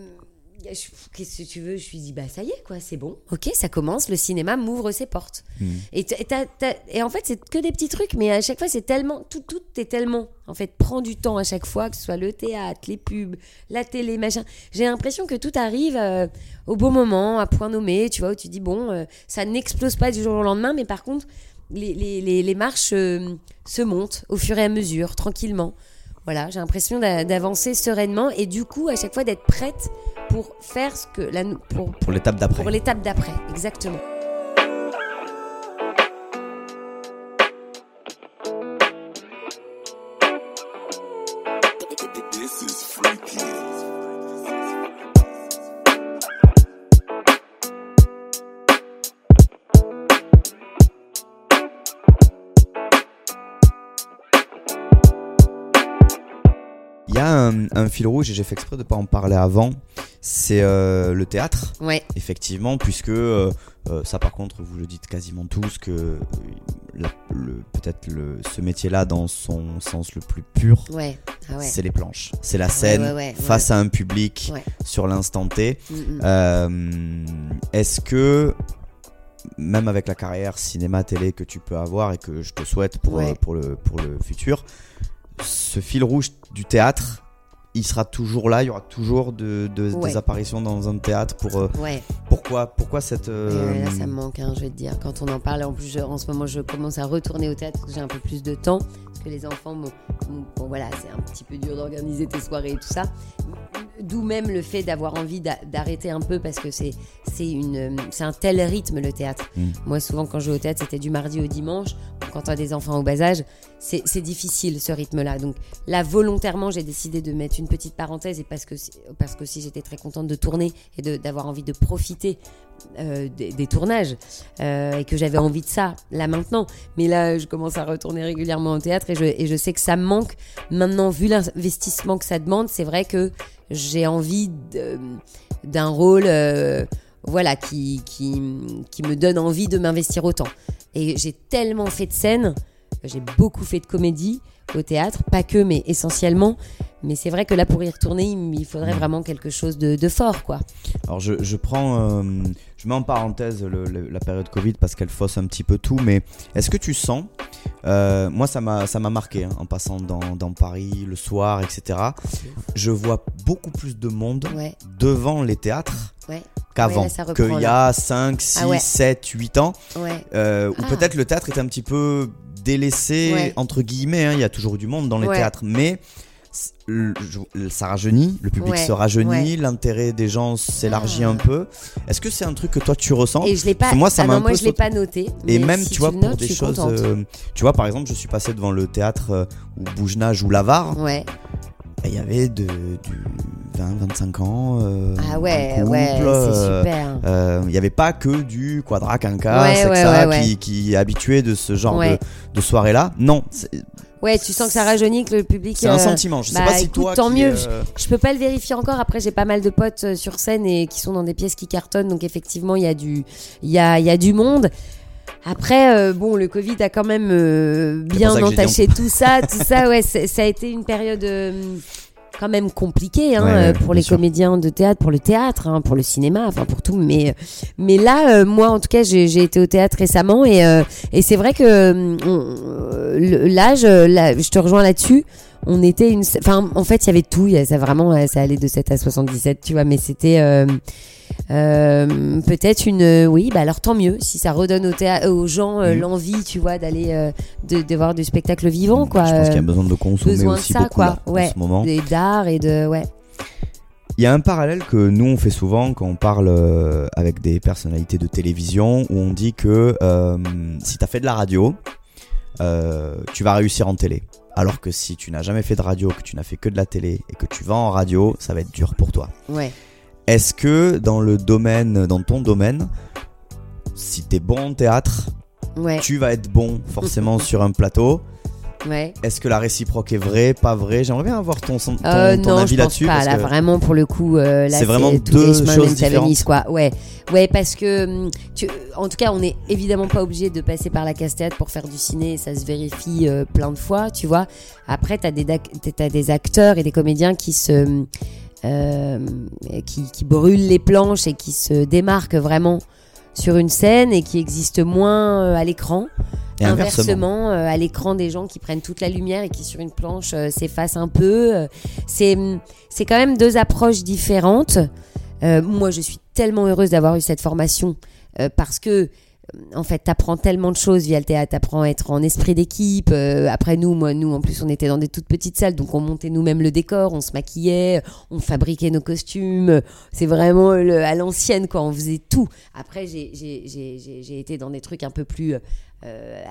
Qu'est-ce que tu veux? Je lui dis, bah ça y est, quoi, c'est bon. Ok, ça commence, le cinéma m'ouvre ses portes. Mm. Et, t- et t'as- t'as- et en fait, c'est que des petits trucs, mais à chaque fois, c'est tellement. Tout, tout est tellement. En fait, prend du temps à chaque fois, que ce soit le théâtre, les pubs, la télé, machin. J'ai l'impression que tout arrive euh, au bon moment, à point nommé, tu vois, où tu dis, bon, euh, ça n'explose pas du jour au lendemain, mais par contre, les, les, les, les marches euh, se montent au fur et à mesure, tranquillement. Voilà, j'ai l'impression d'a- d'avancer sereinement et du coup, à chaque fois, d'être prête pour faire ce que. La, pour, Pour l'étape d'après. pour l'étape d'après, exactement. Un, un fil rouge, et j'ai fait exprès de ne pas en parler avant. C'est euh, le théâtre. Ouais, Effectivement, puisque euh, euh, ça, par contre, vous le dites quasiment tous que peut-être ce métier-là, dans son sens le plus pur, ouais, ah ouais. c'est les planches, c'est la scène face à un public sur l'instant T. Mm, mm. Euh, Est-ce que même avec la carrière cinéma télé que tu peux avoir et que je te souhaite pour, Ouais. pour, le, pour le futur, ce fil rouge du théâtre, il sera toujours là, il y aura toujours de, de- Ouais. des apparitions dans un théâtre pour euh, Ouais, pourquoi pourquoi cette Et euh, là ça me manque, hein, je vais te dire. Quand on en parle, en plus, je- en ce moment, je commence à retourner au théâtre parce que j'ai un peu plus de temps. Parce que les enfants, bon, voilà, c'est un petit peu dur d'organiser tes soirées et tout ça. D'où même le fait d'avoir envie d'a- d'arrêter un peu parce que c'est c'est une c'est un tel rythme le théâtre. Mm. Moi, souvent, quand je vais au théâtre, c'était du mardi au dimanche. Quand tu as des enfants au bas âge, c'est difficile ce rythme-là. Donc là, volontairement, j'ai décidé de mettre une petite parenthèse et parce que parce que si j'étais très contente de tourner et d'avoir envie de profiter euh, des, tournages euh, et que j'avais envie de ça là maintenant. Mais là, je commence à retourner régulièrement au théâtre et je, sais que ça me manque. Maintenant, vu l'investissement que ça demande, c'est vrai que j'ai envie d'un rôle euh, voilà, qui, qui, qui me donne envie de m'investir autant. Et j'ai tellement fait de scènes, j'ai beaucoup fait de comédie au théâtre, pas que, mais essentiellement. Mais c'est vrai que là, pour y retourner, il faudrait vraiment quelque chose de, de fort, quoi. Alors je, je prends, euh, je mets en parenthèse le- le- la période Covid parce qu'elle fausse un petit peu tout, mais est-ce que tu sens, euh, moi ça m'a ça m'a marqué hein, en passant dans, dans Paris le soir, etc. Je vois beaucoup plus de monde Ouais, devant les théâtres ouais, qu'avant, Ouais, qu'il y a 5, 6, Ah ouais. 7, 8 ans, ouais. euh, où Ah. peut-être le théâtre est un petit peu délaissé, Ouais. entre guillemets, hein, il y a toujours du monde dans les Ouais. théâtres, mais le- ça rajeunit, le public Ouais, se rajeunit, ouais. l'intérêt des gens s'élargit Ah. un peu. Est-ce que c'est un truc que toi tu ressens Et je l'ai pas. Moi, ça ah m'a moi, peu je l'ai pas noté. Et même, si tu vois, pour notes, des choses. euh, tu vois, par exemple, je suis passé devant le théâtre euh, où Bougenage ou Lavar, Ouais, il y avait de, du 20, 25 ans. euh, Ah ouais, c'est euh, super. euh, Il n'y avait pas que du quadra quinca, Ouais, sexa, ouais, ouais, ouais. Qui, qui est habitué de ce genre de, de soirée-là. Non, Ouais, tu sens que ça rajeunit, que le public. c'est un euh, sentiment. Je sais bah, pas si écoute, toi. tant mieux. euh, Je peux pas le vérifier encore. Après, j'ai pas mal de potes euh, sur scène et qui sont dans des pièces qui cartonnent. Donc, effectivement, il y a du, il y a, il y a du monde. Après, euh, bon, le Covid a quand même euh, bien entaché tout ça. *laughs* Tout ça, ouais, ça a été une période euh, quand même compliquée hein, Ouais, euh, pour les sûr. comédiens de théâtre, pour le théâtre, hein, pour le cinéma, enfin pour tout. Mais, mais là, euh, moi, en tout cas, j'ai été au théâtre récemment et, euh, et c'est vrai que l'âge, euh, là, je te rejoins là-dessus. On était une, enfin, en fait, il y avait tout. Il y a, ça vraiment, ça allait de 7 à 77, tu vois. Mais c'était euh, euh, peut-être une, euh, oui, bah alors tant mieux si ça redonne au aux gens euh, Mhm. l'envie, tu vois, d'aller euh, de, de voir du spectacle vivant, quoi. Je pense qu'il y a besoin de consommer besoin de aussi ça, beaucoup quoi. là, Ouais. en ce moment. et d'art et de, ouais. Il y a un parallèle que nous on fait souvent quand on parle avec des personnalités de télévision où on dit que si tu as fait de la radio, tu vas réussir en télé. Alors que si tu n'as jamais fait de radio, que tu n'as fait que de la télé et que tu vas en radio, ça va être dur pour toi. Ouais. Est-ce que dans le domaine, dans ton domaine, si t'es bon en théâtre, Ouais, tu vas être bon forcément sur un plateau ouais. Est-ce que la réciproque est vraie, pas vraie? J'aimerais bien avoir ton, ton, Euh, ton non, avis là-dessus. Là, vraiment, pour le coup, euh, C'est vraiment tous deux les chemins choses différentes. Venise, quoi. Ouais, ouais, parce que, hum, tu, en tout cas, on n'est évidemment pas obligé de passer par la casse-théâtre pour faire du ciné. Ça se vérifie euh, plein de fois, tu vois. Après, t'as des, des acteurs et des comédiens qui se, euh, qui, qui brûlent les planches et qui se démarquent vraiment sur une scène et qui existent moins euh, à l'écran. Et inversement. Inversement, euh, à l'écran, des gens qui prennent toute la lumière et qui sur une planche euh, s'effacent un peu. euh, c'est c'est quand même deux approches différentes. Euh, moi, je suis tellement heureuse d'avoir eu cette formation euh, parce que euh, en fait, t'apprends tellement de choses via le théâtre. T'apprends à être en esprit d'équipe. Euh, après nous, moi, nous, en plus, on était dans des toutes petites salles, donc on montait nous-mêmes le décor, on se maquillait, on fabriquait nos costumes. C'est vraiment à l'ancienne, quoi. On faisait tout. Après, j'ai été dans des trucs un peu plus euh,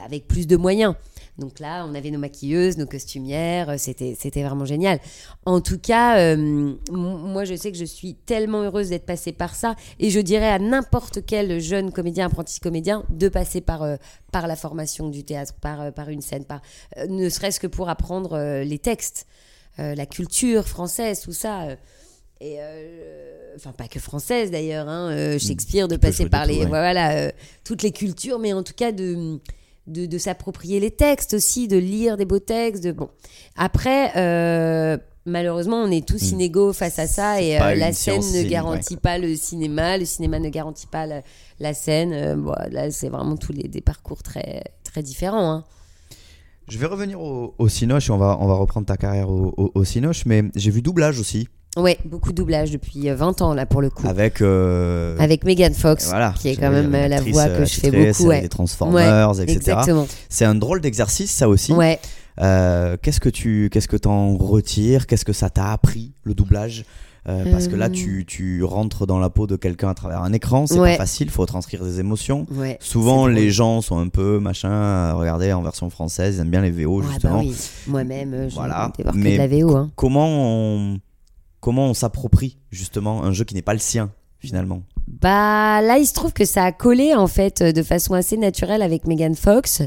avec plus de moyens. Donc là, on avait nos maquilleuses, nos costumières, euh, c'était vraiment génial. En tout cas, euh, moi je sais que je suis tellement heureuse d'être passée par ça et je dirais à n'importe quel jeune comédien, apprenti comédien, de passer par euh, par la formation du théâtre, par euh, par une scène, par euh, ne serait-ce que pour apprendre euh, les textes, euh, la culture française, tout ça. Et euh, enfin pas que française d'ailleurs, hein, euh, Shakespeare de passer par les tout, ouais. voilà euh, toutes les cultures, mais en tout cas de de, de s'approprier les textes aussi, de lire des beaux textes. De bon après. Malheureusement, on est tous Mm. inégaux face à ça et la scène ne garantit pas le cinéma, le cinéma ne garantit pas la, la scène. Bon, là, c'est vraiment tous les des parcours très très différents. hein. Je vais revenir au, au Cinoche on va, on va reprendre ta carrière au, au, au Cinoche, mais j'ai vu doublage aussi Ouais, beaucoup de doublage depuis euh, 20 ans là pour le coup. avec. euh, Avec Megan Fox, voilà, qui est quand même euh, la voix euh, que je fais beaucoup. Ouais. Des Transformers, etc. Exactement. C'est un drôle d'exercice, ça aussi. Ouais. Euh, qu'est-ce que tu qu'est-ce que t'en retires? Qu'est-ce que ça t'a appris le doublage? Euh, Parce que là, Euh. tu, tu rentres dans la peau de quelqu'un à travers un écran, c'est Ouais. pas facile, faut transcrire des émotions. Ouais. Souvent, les gens sont un peu machin, euh, regardez en version française, ils aiment bien les VO Ah bah justement. oui, moi-même, euh, je Voilà, voir que mais- de la VO. Hein. Comment on comment on s'approprie justement un jeu qui n'est pas le sien finalement Bah là, il se trouve que ça a collé en fait euh, de façon assez naturelle avec Megan Fox.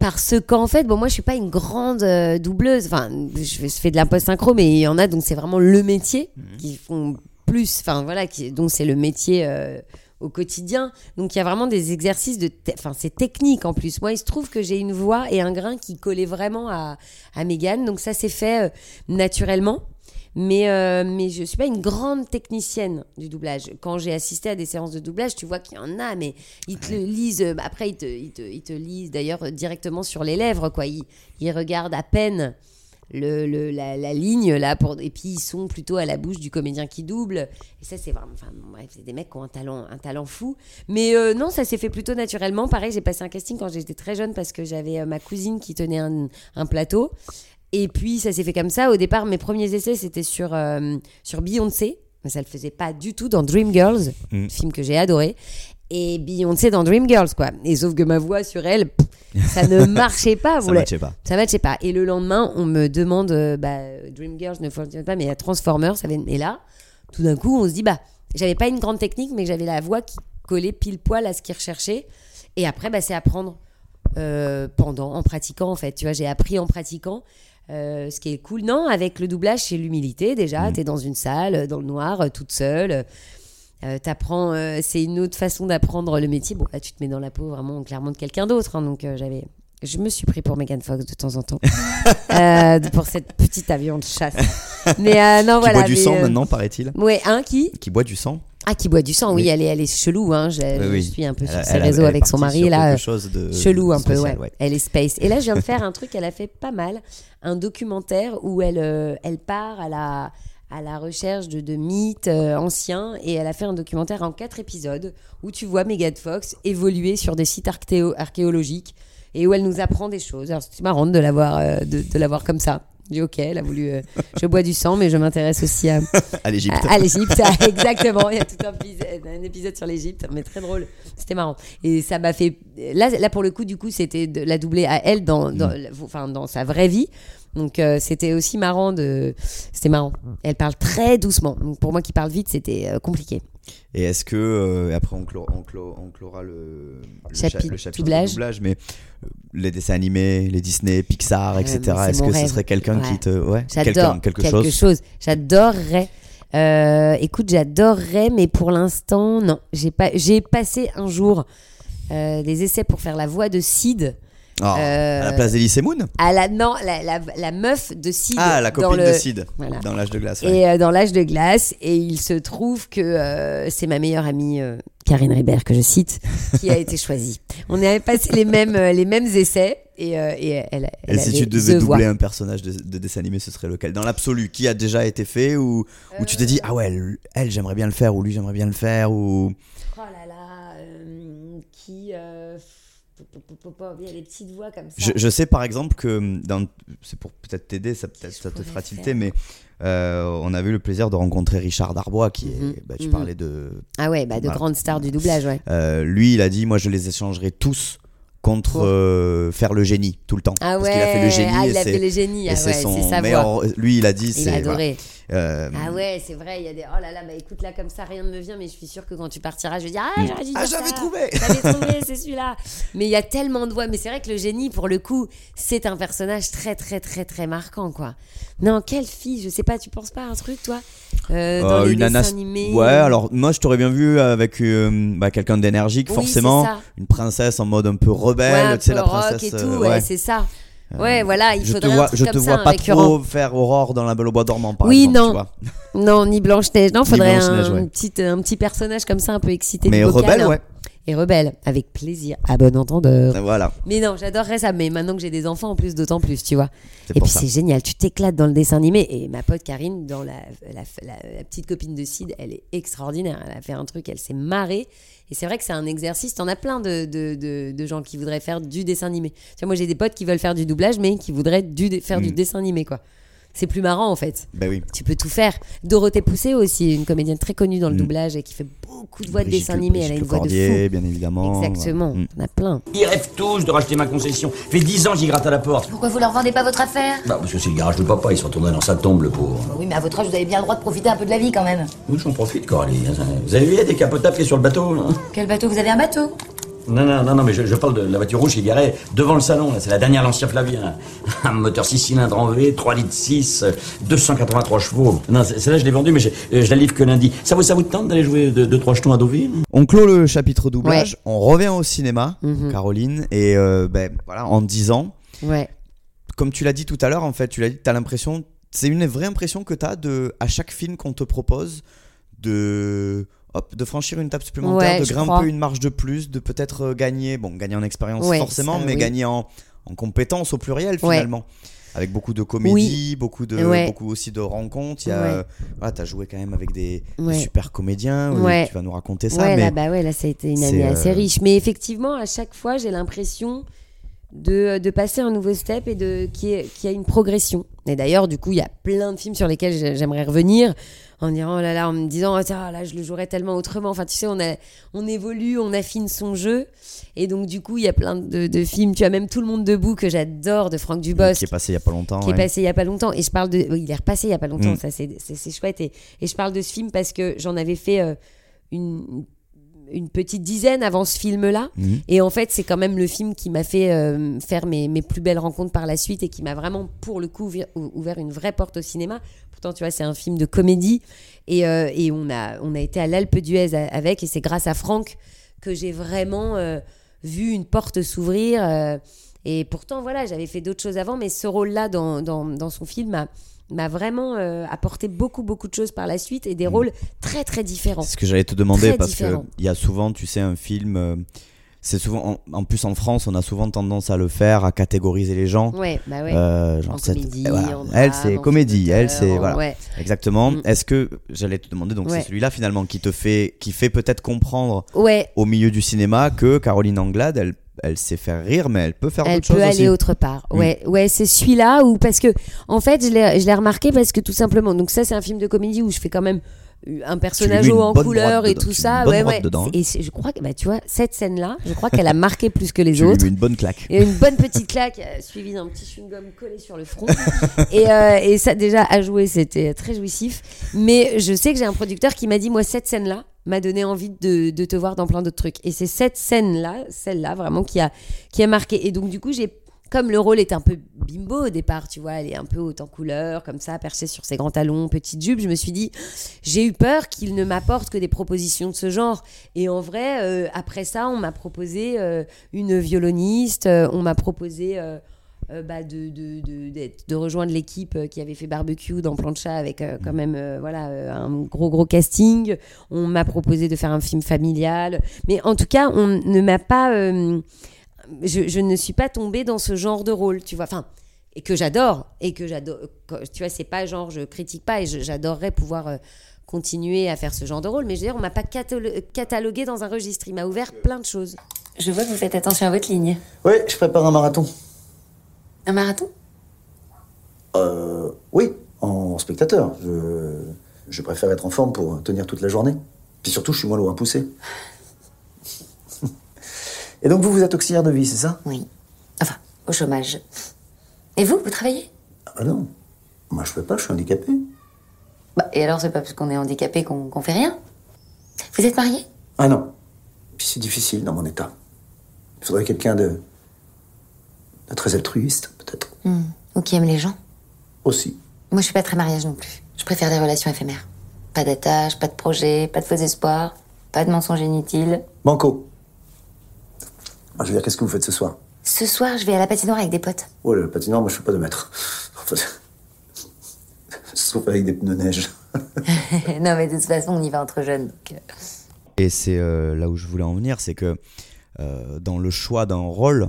Parce qu'en fait, bon, moi je suis pas une grande euh, doubleuse. Enfin, je, fais de l'impost synchro, mais il y en a donc c'est vraiment le métier qui font plus. Enfin voilà, qui, donc c'est le métier euh, au quotidien. Donc il y a vraiment des exercices de. Enfin, c'est technique en plus. Moi, il se trouve que j'ai une voix et un grain qui collaient vraiment à, à Megan. Donc ça s'est fait euh, naturellement. Mais, euh, mais je suis pas une grande technicienne du doublage. Quand j'ai assisté à des séances de doublage, tu vois qu'il y en a, mais ils te le lisent. euh, Après, ils te, ils te, ils te lisent d'ailleurs euh, directement sur les lèvres, quoi. Ils, ils regardent à peine le, le- la, la ligne là, pour, et puis ils sont plutôt à la bouche du comédien qui double. Et ça, c'est vraiment. Enfin, bref, c'est des mecs qui ont un talent, un talent fou. Mais euh, non, ça s'est fait plutôt naturellement. Pareil, j'ai passé un casting quand j'étais très jeune parce que j'avais euh, ma cousine qui tenait un, un plateau. Et puis ça s'est fait comme ça. Au départ, mes premiers essais, c'était sur, euh, sur Beyoncé. Mais ça le faisait pas du tout dans Dreamgirls, Mm. film que j'ai adoré. et Beyoncé dans Dreamgirls, quoi. Et sauf que ma voix sur elle, pff, ça ne *laughs* marchait pas. Ça vous la- matchait pas. ça matchait pas. Et le lendemain, on me demande, euh, bah, Dreamgirls ne fonctionne pas, mais il y a Transformers, ça vient- Et là, tout d'un coup, on se dit, bah, j'avais pas une grande technique, mais j'avais la voix qui collait pile poil à ce qu'ils recherchaient. Et après, bah, c'est apprendre euh, pendant, en pratiquant, en fait. Tu vois, j'ai appris en pratiquant. Euh, ce qui est cool, non, avec le doublage, c'est l'humilité déjà. T'es dans une salle, dans le noir, euh, toute seule. Euh, t'apprends, euh, c'est une autre façon d'apprendre le métier. Bon, là, tu te mets dans la peau vraiment clairement de quelqu'un d'autre. hein, donc, j'avais, je me suis pris pour Megan Fox de temps en temps *laughs* pour cette petite avion de chasse. Mais non, Qui voilà. boit du mais, sang maintenant, paraît-il. Ouais, un qui? Qui boit du sang. Ah, qui boit du sang. Oui, Oui. elle est, elle est chelou. Hein. Je, Oui, je oui. suis un peu sur Elle- ses elle réseaux avec son mari là. quelque chose de Chelou un peu, ouais. Elle est space. Et là, je viens de *laughs* faire un truc, elle a fait pas mal, un documentaire où elle, euh, elle part à la, à la recherche de, de mythes euh, anciens et elle a fait un documentaire en quatre épisodes où tu vois Megan Fox évoluer sur des sites archéo- archéologiques et où elle nous apprend des choses. Alors, c'est marrant de l'avoir euh, de, de l'avoir comme ça. J'ai dit ok, elle a voulu. euh, je bois du sang, mais je m'intéresse aussi à, À l'Égypte. à, à l'Égypte, *laughs* exactement. Il y a tout un épisode, un épisode sur l'Égypte, mais très drôle. C'était marrant. Et ça m'a fait. Là, là, pour le coup, du coup, c'était de la doubler à elle dans, dans, enfin, dans sa vraie vie. Donc, euh, c'était aussi marrant de. C'était marrant. Elle parle très doucement. Donc, pour moi qui parle vite, c'était euh, compliqué. Et est-ce que, euh, après on, clo- on, clo- on clora le, le, cha- Chapitre le chapitre doublage. doublage, mais euh, les dessins animés, les Disney, Pixar, etc. c'est Est-ce que ce serait quelqu'un Ouais. qui te. Ouais, J'adore quelqu'un, quelque, chose. J'adorerais. Euh, écoute, j'adorerais, mais pour l'instant, non. J'ai pas. J'ai passé un jour euh, des essais pour faire la voix de Sid. Euh, À la place d'Elise Moon À la non, la, la, la meuf de Sid. Ah, la dans copine le- de Sid, Voilà. dans l'âge de glace. ouais. Et euh, dans l'âge de glace, et il se trouve que euh, c'est ma meilleure amie euh, Karine Ribert que je cite qui a été choisie. *laughs* On avait passé les mêmes euh, les mêmes essais et, euh, et elle, elle Et si tu devais Voix. doubler un personnage de, de dessin animé, ce serait lequel? Dans l'absolu, qui a déjà été fait ou, ou tu t'es dit, ah ouais, elle, elle, j'aimerais bien le faire, ou lui j'aimerais bien le faire, ou. Oh là là, euh, qui euh, il y a des petites voix comme ça. Je, je sais par exemple que c'est pour peut-être t'aider, ça, peut-être Je ça te fera tilter, mais euh, on a eu le plaisir de rencontrer Richard Darbois, qui est, bah, tu mhm. parlais de, Ah ouais, bah de Voilà. grandes stars du doublage, ouais. euh, lui il a dit, moi je les échangerai tous contre euh, faire le génie tout le temps, Ah parce ouais, qu'il a fait le génie ah, il a fait le génie, ah c'est ouais, son c'est sa voix. meilleur, lui il a dit, Il c'est voilà. Euh, Ah ouais, c'est vrai, il y a des. Oh là là, bah écoute, là comme ça, rien ne me vient, mais je suis sûre que quand tu partiras, je vais dire Ah, j'aurais dû Ah, j'avais trouvé *laughs* J'avais trouvé, c'est celui-là. Mais il y a tellement de voix. Mais c'est vrai que le génie, pour le coup, c'est un personnage très, très, très, très marquant, quoi. Non, quelle fille, je sais pas, tu penses pas à un truc, toi? Euh, Dans Euh, les une dessins Anas- animés Ouais, alors moi je t'aurais bien vu avec euh, bah, quelqu'un d'énergique, Oui, forcément. Une princesse en mode un peu Ouais, rebelle, un tu sais, la rock princesse. et tout, ouais, ouais. c'est ça. Ouais, voilà, il je te faudrait un vois, truc je comme te ça, vois un pas récurrent. trop faire Aurore dans la Belle au bois dormant, par Oui, exemple. non. tu vois. Non, ni Blanche-Neige. Non, faudrait Blanche-Neige, un, ouais. petit, un petit personnage comme ça, un peu excité. Mais bocal, rebelle, hein. ouais. Et rebelle, avec plaisir. À bon entendeur. Voilà, Mais non, j'adorerais ça. Mais maintenant que j'ai des enfants, en plus, d'autant plus, tu vois. Et puis c'est génial, tu t'éclates dans le dessin animé. Et ma pote Karine, dans la, la, la- la petite copine de Sid, elle est extraordinaire. Elle a fait un truc, elle s'est marrée. Et c'est vrai que c'est un exercice. T'en as plein de, de, de, de gens qui voudraient faire du dessin animé. Tu vois, moi j'ai des potes qui veulent faire du doublage, mais qui voudraient du, faire du Mm. dessin animé, quoi. C'est plus marrant en fait. Ben oui. Tu peux tout faire. Dorothée Poussé aussi, une comédienne très connue dans le Mm. doublage et qui fait beaucoup de voix de Brigitte dessin animé. Elle a une voix de fou. bien évidemment. Exactement, voilà. Mm. t'en as plein. Ils rêvent tous de racheter ma concession. Fait 10 ans j'y gratte à la porte. Pourquoi vous leur vendez pas votre affaire? Bah, parce que c'est le garage de papa, il se retournerait dans sa tombe, le pauvre. Oui, mais à votre âge, vous avez bien le droit de profiter un peu de la vie quand même. Nous, j'en profite, Coralie. Vous avez vu, il y a des capotables qui est sur le bateau, là Quel bateau? Vous avez un bateau? Non, non, non, non, mais je, je parle de la voiture rouge qui est garée devant le salon, là. C'est la dernière Lancia Flavien. *laughs* Un moteur 6 cylindres en V, 3 litres 6, euh, 283 chevaux. Non, c'est- celle-là, je l'ai vendue, mais je, euh, je la livre que lundi. Ça vous, ça vous tente d'aller jouer 2-3 jetons à Deauville? On clôt le chapitre doublage, on revient au cinéma, Mhm. Caroline, et euh, ben, voilà, en 10 ans, Ouais. comme tu l'as dit tout à l'heure, en fait, tu l'as dit, tu as l'impression, c'est une vraie impression que tu as de, à chaque film qu'on te propose de, hop, de franchir une tape supplémentaire, Ouais, de grimper crois. une marche de plus, de peut-être euh, gagner, bon, gagner en expérience Ouais, forcément, ça, mais oui. gagner en, en compétences au pluriel Ouais. finalement. Avec beaucoup de comédie, beaucoup, de, Ouais. beaucoup aussi de rencontres. Il y a, Ouais. voilà, t'as joué quand même avec des, super comédiens. Tu vas nous raconter ça. mais là, bah ouais, là, ça a été une année assez euh, riche. Mais effectivement, à chaque fois, j'ai l'impression de, de passer un nouveau step et de qui est qui a une progression. Et d'ailleurs, du coup, il y a plein de films sur lesquels j'ai- j'aimerais revenir en disant oh là là, en me disant ah, là je le jouerais tellement autrement. Enfin, tu sais, on a on évolue, on affine son jeu. Et donc du coup, il y a plein de, de films. Tu as même Tout le monde debout que j'adore de Franck Dubosc Qui est passé il y a pas longtemps. qui est passé il y a pas longtemps et je parle de il est repassé il y a pas longtemps Mm. ça c'est c'est- c'est chouette et, et je parle de ce film parce que j'en avais fait euh, une une petite dizaine avant ce film là Mhm. et en fait c'est quand même le film qui m'a fait euh, faire mes, mes plus belles rencontres par la suite et qui m'a vraiment pour le coup ouvert, ou- ouvert une vraie porte au cinéma. Pourtant tu vois c'est un film de comédie. Et, euh, et on a on a été à l'Alpe d'Huez avec. Et c'est grâce à Franck que j'ai vraiment euh, vu une porte s'ouvrir et pourtant, voilà, j'avais fait d'autres choses avant, mais ce rôle-là dans, dans, dans son film m'a m'a vraiment euh, apporté beaucoup, beaucoup de choses par la suite et des rôles très, très différents. C'est ce que j'allais te demander Très parce différent. que il y a souvent, tu sais, un film. euh, c'est souvent, en, en plus en France, on a souvent tendance à le faire, à catégoriser les gens. Ouais, bah ouais. Euh, genre en cette- comédie, voilà. en elle c'est comédie, elle c'est voilà, ouais. exactement. Mm. Est-ce que j'allais te demander donc Ouais. c'est celui-là finalement qui te fait, qui fait peut-être comprendre Ouais, au milieu du cinéma que Caroline Anglade, elle, elle sait faire rire, mais elle peut faire elle d'autres choses peut aller aussi. autre part. Mm. Ouais, ouais, c'est celui-là où parce que en fait, je l'ai je l'ai remarqué parce que tout simplement. Donc ça, c'est un film de comédie où je fais quand même un personnage haut en couleur et tout ça. ouais, ouais. dedans. Et je crois que bah tu vois cette scène-là, je crois qu'elle a *laughs* marqué plus que les Tu lui autres. mets une bonne claque. Et une bonne petite claque euh, suivie d'un petit chewing-gum collé sur le front. et, euh, et ça, déjà, à jouer, c'était très jouissif. Mais je sais que j'ai un producteur qui m'a dit, moi, cette scène-là m'a donné envie de, de te voir dans plein d'autres trucs. Et c'est cette scène-là, celle-là, vraiment, qui a, qui a marqué. Et donc, du coup, j'ai comme le rôle est un peu bimbo au départ, tu vois, elle est un peu haute en couleur, comme ça, perchée sur ses grands talons, petite jupe, je me suis dit, j'ai eu peur qu'il ne m'apporte que des propositions de ce genre. Et en vrai, euh, après ça, on m'a proposé euh, une violoniste, euh, on m'a proposé bah, de, de, rejoindre l'équipe qui avait fait barbecue dans Plancha avec quand même voilà, un gros gros casting. On m'a proposé de faire un film familial. Mais en tout cas, on ne m'a pas... je, je ne suis pas tombée dans ce genre de rôle, tu vois. Enfin, et que j'adore. Et que j'adore. Tu vois, c'est pas genre, je critique pas et j'adorerais pouvoir euh, continuer à faire ce genre de rôle. Mais je veux dire, on m'a pas catalo- catalogué dans un registre. Il m'a ouvert plein de choses. Je vois que vous faites attention à votre ligne. Oui, je prépare un marathon. Un marathon? Euh, oui, en spectateur. Je, je préfère être en forme pour tenir toute la journée. Puis surtout, je suis moins lourd à pousser. Et donc, vous, vous êtes auxiliaire de vie, c'est ça? Oui. Enfin, au chômage. Et vous, vous travaillez? Ah non. Moi, je peux pas, je suis handicapé. Bah, et alors, c'est pas parce qu'on est handicapé qu'on fait rien? Vous êtes marié? Ah non. Puis c'est difficile dans mon état. Il faudrait quelqu'un de... de très altruiste, peut-être. Hmm. Ou qui aime les gens? Aussi. Moi, je suis pas très mariage non plus. Je préfère les relations éphémères. Pas d'attache, pas de projet, pas de faux espoirs, pas de mensonges inutiles. Banco. Ah, je veux dire, qu'est-ce que vous faites ce soir? Ce soir, je vais à la patinoire avec des potes. Oh, le patinoire, moi, je fais pas de mètre. Enfin, *laughs* Sauf avec des pneus neige. *laughs* non, mais de toute façon, on y va entre jeunes. donc, euh. Et c'est euh, là où je voulais en venir, c'est que euh, dans le choix d'un rôle,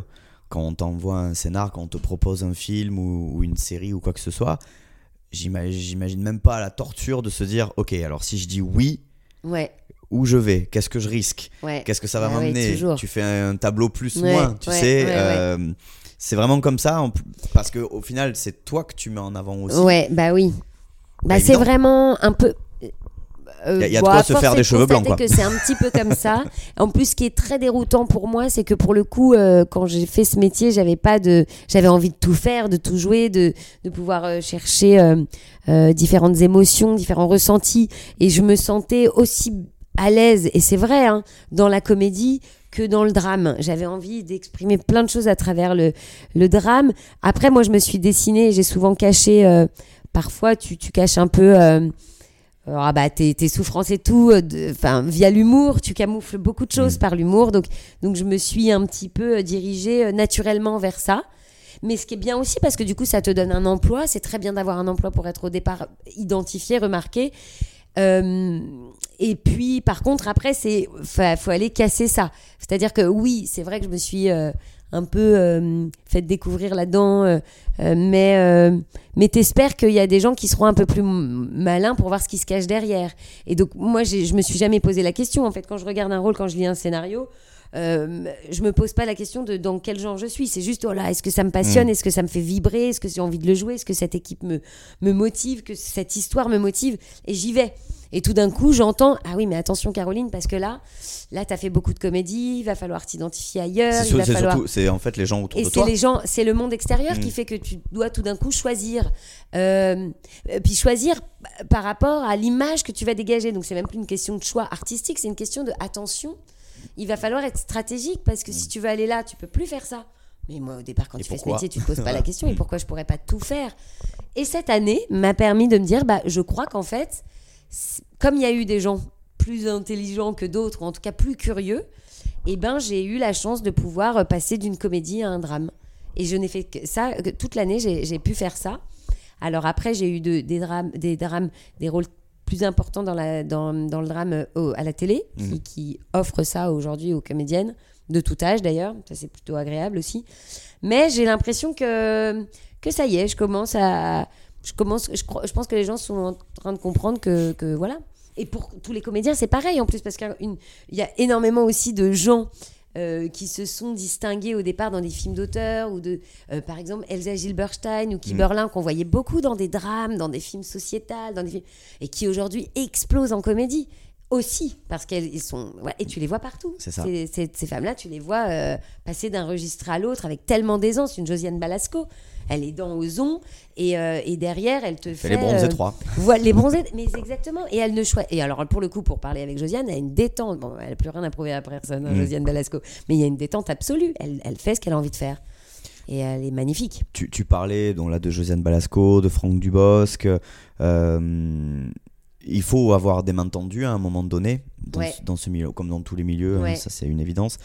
quand on t'envoie un scénar, quand on te propose un film ou, ou une série ou quoi que ce soit, j'ima- j'imagine même pas la torture de se dire, ok, alors si je dis oui, Ouais, où je vais Qu'est-ce que je risque ouais. Qu'est-ce que ça va Ah ouais, toujours. Tu fais un tableau plus Ouais, moins, tu sais. euh, c'est vraiment comme ça, en parce que au final, c'est toi que tu mets en avant aussi. Ouais, bah oui. Bah Pas c'est vraiment un peu. euh, Y a- y a de bon, quoi à se faire de des cheveux blancs, quoi. que c'est un petit peu comme ça. *laughs* En plus, ce qui est très déroutant pour moi, c'est que pour le coup, euh, quand j'ai fait ce métier, j'avais pas de, j'avais envie de tout faire, de tout jouer, de, de pouvoir euh, chercher différentes émotions, différents ressentis, et je me sentais aussi à l'aise. Et c'est vrai, hein, dans la comédie que dans le drame. J'avais envie d'exprimer plein de choses à travers le, le drame. Après, moi, je me suis dessinée, j'ai souvent caché. euh, parfois, tu, tu caches un peu. euh, ah bah tes, tes souffrances et tout, euh, enfin via l'humour, tu camoufles beaucoup de choses par l'humour, donc donc je me suis un petit peu euh, dirigée euh, naturellement vers ça. Mais ce qui est bien aussi parce que du coup ça te donne un emploi, c'est très bien d'avoir un emploi pour être au départ identifié, remarqué. Euh, et puis par contre après c'est faut, faut aller casser ça. C'est-à-dire que oui c'est vrai que je me suis euh, un peu euh, fait découvrir là-dedans, euh, euh, mais mais t'espères qu'il y a des gens qui seront un peu plus malins pour voir ce qui se cache derrière. Et donc moi je me suis jamais posé la question en fait quand je regarde un rôle, quand je lis un scénario. je me pose pas la question de dans quel genre je suis. C'est juste, oh là, est-ce que ça me passionne? Mm. Est-ce que ça me fait vibrer? Est-ce que j'ai envie de le jouer? Est-ce que cette équipe me, me motive? Que cette histoire me motive? Et j'y vais. Et tout d'un coup, j'entends, ah oui, mais attention Caroline, parce que là, là, tu as fait beaucoup de comédie, il va falloir t'identifier ailleurs. C'est il va c'est falloir... surtout, c'est en fait les gens autour Et de c'est toi. les gens, c'est le monde extérieur Mm. qui fait que tu dois tout d'un coup choisir. Euh, euh, puis choisir par rapport à l'image que tu vas dégager. Donc c'est même plus une question de choix artistique, c'est une question de attention. Il va falloir être stratégique parce que si tu veux aller là, tu peux plus faire ça. Mais moi, au départ, quand Mm. Et tu fais ce métier, tu te poses pas la question. Et pourquoi je pourrais pas tout faire? Et cette année m'a permis de me dire, bah, je crois qu'en fait, comme il y a eu des gens plus intelligents que d'autres, ou en tout cas plus curieux, eh ben, j'ai eu la chance de pouvoir euh, passer d'une comédie à un drame. Et je n'ai fait que ça, que toute l'année, j'ai pu faire ça. Alors après, j'ai eu de- des, drames, des drames, des rôles plus importants dans, la, dans, dans le drame euh, au- à la télé, qui, qui offre ça aujourd'hui aux comédiennes, de tout âge d'ailleurs. Ça, c'est plutôt agréable aussi. Mais j'ai l'impression que, que ça y est, je commence à. Je, commence, je, crois- je pense que les gens sont en train de comprendre que, que voilà. Et pour tous les comédiens, c'est pareil en plus, parce qu'il y a énormément aussi de gens euh, qui se sont distingués au départ dans des films d'auteur, ou de, euh, par exemple, Elsa Gilberstein ou Kiberlin, qu'on voyait beaucoup dans des drames, dans des films sociétals, dans des films, et qui aujourd'hui explosent en comédie aussi, parce qu'elles sont. ouais, et tu les vois partout. C'est ça. Ces, ces- ces femmes-là, tu les vois euh, passer d'un registre à l'autre avec tellement d'aisance. Une Josiane Balasco, elle est dans Ozon, et, euh, et derrière, elle te fait. les bronzés euh, trois. *laughs* voilà, les bronzés, mais exactement. Et elle ne choisit. Et alors, pour le coup, pour parler avec Josiane, elle a une détente. Bon, elle n'a plus rien à prouver à personne, hein, Mm. Josiane Balasco. Mais il y a une détente absolue. Elle, elle fait ce qu'elle a envie de faire. Et elle est magnifique. Tu, tu parlais donc là de Josiane Balasco, de Franck Dubosc. euh, il faut avoir des mains tendues à un moment donné dans, Ouais. ce, dans ce milieu, comme dans tous les milieux. hein, ça c'est une évidence.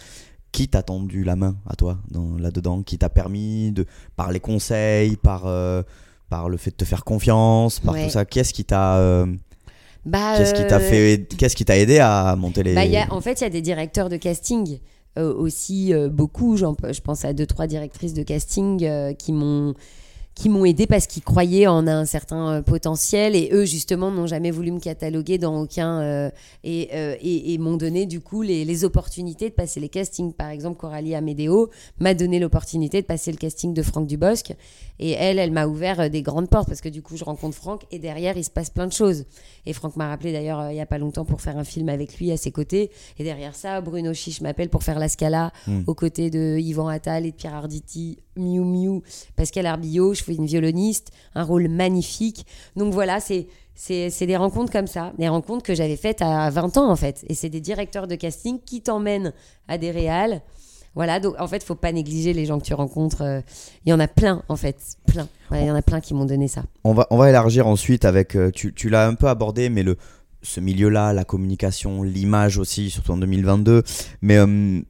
Qui t'a tendu la main à toi dans- là-dedans Qui t'a permis de par les conseils, par euh, par le fait de te faire confiance, par Ouais. tout ça Qu'est-ce qui t'a euh, Bah, qu'est-ce qui t'a euh, fait Qu'est-ce qui t'a aidé à monter les Bah, il y a- en fait, il y a des directeurs de casting aussi, beaucoup. Je pense à deux, trois directrices de casting qui m'ont qui m'ont aidé parce qu'ils croyaient en un certain euh, potentiel et eux justement n'ont jamais voulu me cataloguer dans aucun euh, et, euh, et, et m'ont donné du coup les, les opportunités de passer les castings par exemple Coralie Amédéo m'a donné l'opportunité de passer le casting de Franck Dubosc et elle elle m'a ouvert des grandes portes parce que du coup je rencontre Franck et derrière il se passe plein de choses et Franck m'a rappelé d'ailleurs euh, il y a pas longtemps pour faire un film avec lui à ses côtés et derrière ça Bruno Chiche m'appelle pour faire la Scala Mm. aux côtés de Yvan Attal et de Pierre Arditi Miu Miu Pascal Arbillot je fais une violoniste un rôle magnifique donc voilà c'est c'est des rencontres comme ça des rencontres que j'avais faites à 20 ans en fait et c'est des directeurs de casting qui t'emmènent à des réals voilà, donc en fait, faut pas négliger les gens que tu rencontres. euh, Il y en a plein, en fait, plein. Il y en a plein qui m'ont donné ça. On va, on va élargir ensuite avec. euh, tu tu l'as un peu abordé, mais le, ce milieu-là, la communication, l'image aussi, surtout en 2022. Mais euh,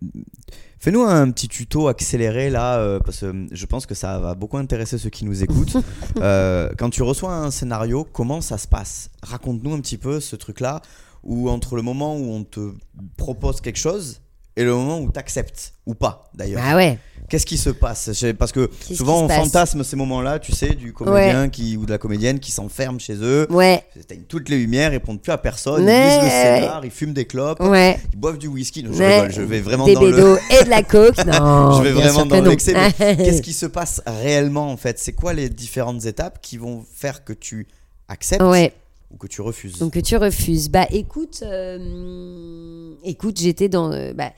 fais-nous un petit tuto accéléré là, euh, parce que euh, je pense que ça va beaucoup intéresser ceux qui nous écoutent. *laughs* Euh, quand tu reçois un scénario, comment ça se passe? Raconte-nous un petit peu ce truc-là, où entre le moment où on te propose quelque chose et le moment où tu acceptes, ou pas d'ailleurs. Ah ouais. Qu'est-ce qui se passe? Parce que Qu'est-ce souvent on fantasme ces moments-là, tu sais, du comédien qui, ou de la comédienne qui s'enferme chez eux, Ouais, éteignent toutes les lumières, ils répondent plus à personne, ils lisent le scénar, ils fument des clopes, ouais. ils boivent du whisky. Non, je ouais. rigole, je vais vraiment Des dans le. bédos et de la coke. *laughs* Non, Je vais vraiment dans l'excès. *laughs* Qu'est-ce qui se passe réellement en fait? C'est quoi les différentes étapes qui vont faire que tu acceptes Ouais. Ou que tu refuses Donc que tu refuses. Bah écoute, euh, écoute, j'étais dans. euh, bah,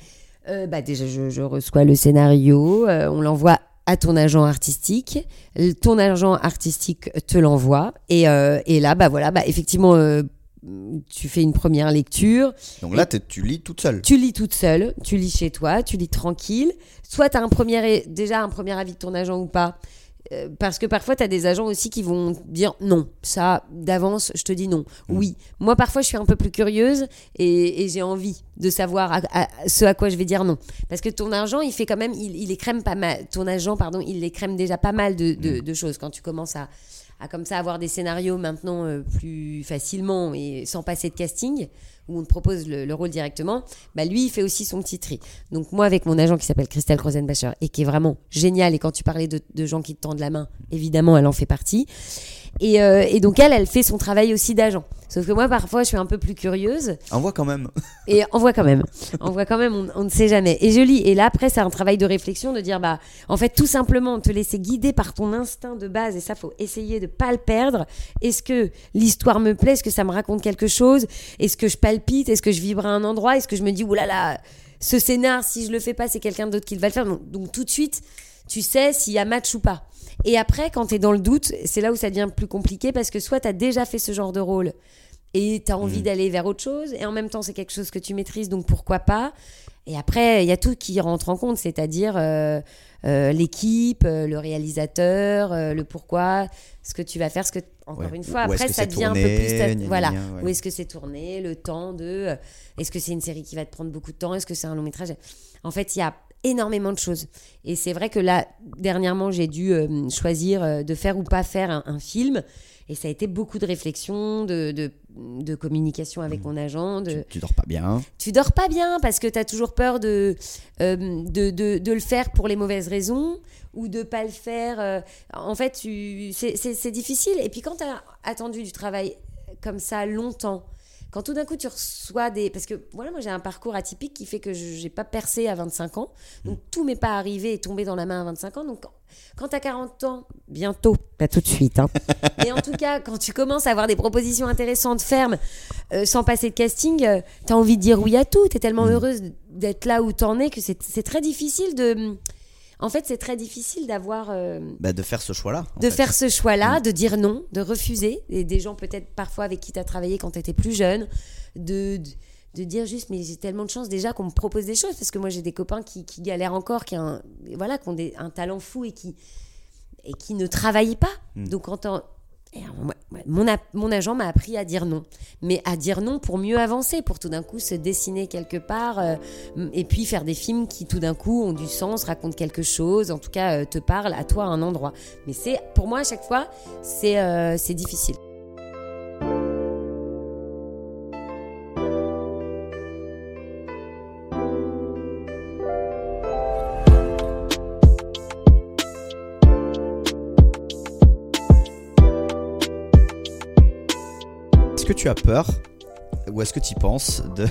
euh, bah, déjà, je, je reçois le scénario, euh, on l'envoie à ton agent artistique, ton agent artistique te l'envoie, et, euh, et là, bah voilà, bah effectivement, euh, tu fais une première lecture, Donc là, t'es- tu lis toute seule. tu lis toute seule, tu lis chez toi, tu lis tranquille. Soit tu as un premier, déjà un premier avis de ton agent ou pas. Euh, parce que parfois, tu as des agents aussi qui vont dire non. Ça, d'avance, je te dis non. Oui. Moi, parfois, je suis un peu plus curieuse et, et j'ai envie de savoir à, à- ce à quoi je vais dire non. Parce que ton agent, il fait quand même, il, il écrème pas mal. Ton agent, pardon, il écrème déjà pas mal de, de- de choses quand tu commences à, à comme ça avoir des scénarios maintenant euh, plus facilement et sans passer de casting où on te propose le, le rôle directement, bah lui il fait aussi son petit tri. Donc moi avec mon agent qui s'appelle Christelle Krozenbacher et qui est vraiment génial et quand tu parlais de, de gens qui te tendent la main, évidemment elle en fait partie. Et, euh, et donc elle, elle fait son travail aussi d'agent. Sauf que moi, parfois, je suis un peu plus curieuse. On voit quand même. *laughs* Et on voit quand même. On voit quand même, on, on ne sait jamais. Et je lis. Et là, après, c'est un travail de réflexion de dire, bah, en fait, tout simplement, te laisser guider par ton instinct de base. Et ça, faut essayer de pas le perdre. Est-ce que l'histoire me plaît? Est-ce que ça me raconte quelque chose? Est-ce que je palpite? Est-ce que je vibre à un endroit? Est-ce que je me dis, oulala, ce scénar, si je le fais pas, c'est quelqu'un d'autre qui va le faire? Donc, donc, tout de suite, tu sais s'il y a match ou pas. Et après, quand tu es dans le doute, c'est là où ça devient plus compliqué parce que soit tu as déjà fait ce genre de rôle et tu as envie d'aller vers autre chose, et en même temps, c'est quelque chose que tu maîtrises, donc pourquoi pas Et après, il y a tout qui rentre en compte, c'est-à-dire euh, euh, l'équipe, euh, le réalisateur, le pourquoi, ce que tu vas faire, ce que encore Ouais. une fois, après ça devient un peu plus ta- gna, gna, voilà, gna, ouais. où est-ce que c'est tourné, le temps de est-ce que c'est une série qui va te prendre beaucoup de temps, est-ce que c'est un long métrage? En fait, il y a énormément de choses. Et c'est vrai que là, dernièrement, j'ai dû euh, choisir euh, de faire ou pas faire un, un film. Et ça a été beaucoup de réflexion, de, de, de communication avec mon agent. De... Tu, tu dors pas bien. Tu dors pas bien parce que tu as toujours peur de, euh, de, de, de le faire pour les mauvaises raisons ou de pas le faire. en fait, c'est difficile. Et puis quand tu as attendu du travail comme ça longtemps, quand tout d'un coup tu reçois des... Parce que voilà, moi j'ai un parcours atypique qui fait que je n'ai pas percé à 25 ans. Donc tout m'est pas arrivé et tombé dans la main à 25 ans. Donc quand, tu as 40 ans, bientôt, pas tout de suite. Hein. *laughs* Mais en tout cas, quand tu commences à avoir des propositions intéressantes, fermes, euh, sans passer de casting, tu as envie de dire oui à tout. Tu es tellement heureuse d'être là où tu en es que c'est c'est très difficile de... En fait, c'est très difficile d'avoir... euh, Bah, de faire ce choix-là. en de fait. faire ce choix-là, de dire non, de refuser. Et des gens peut-être parfois avec qui tu as travaillé quand tu étais plus jeune, de, de, de dire juste mais j'ai tellement de chance déjà qu'on me propose des choses parce que moi j'ai des copains qui, qui galèrent encore, qui, ont un, voilà, qui ont des- un talent fou et qui, et qui ne travaillent pas. Donc quand on- mon, mon agent m'a appris à dire non, mais à dire non pour mieux avancer, pour tout d'un coup se dessiner quelque part, euh, et puis faire des films qui tout d'un coup ont du sens, racontent quelque chose, en tout cas euh, te parlent à toi à un endroit. Mais c'est pour moi à chaque fois c'est euh, c'est difficile. Tu as peur ou est-ce que tu y penses de,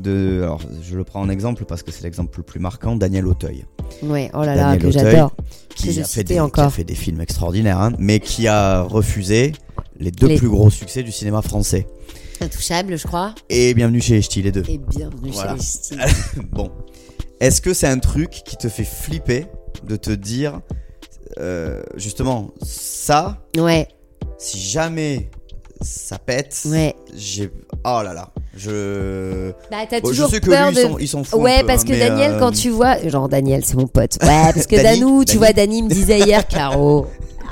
de. Alors, je le prends en exemple parce que c'est l'exemple le plus marquant Daniel Auteuil. Ouais, oh là là, Daniel que j'adore. Qui a, fait des, qui a fait des films extraordinaires, hein, mais qui a refusé les deux Les- plus gros succès du cinéma français. Intouchable, je crois. Et bienvenue chez les Ch'tis, les deux. Et bienvenue Voilà. chez les Ch'tis. bon. Est-ce que c'est un truc qui te fait flipper de te dire, euh, justement, ça, Ouais, si jamais ça pète, ouais. j'ai. Oh là là. Je. Bah t'as Bon, je toujours sais que peur lui, de. ils s'en foutent Ouais, peu, parce hein, que Daniel, euh, quand tu vois. Genre, Daniel, c'est mon pote. Ouais, *laughs* parce que Dani, Danou, tu Dani. vois, Dani me disait hier, Caro,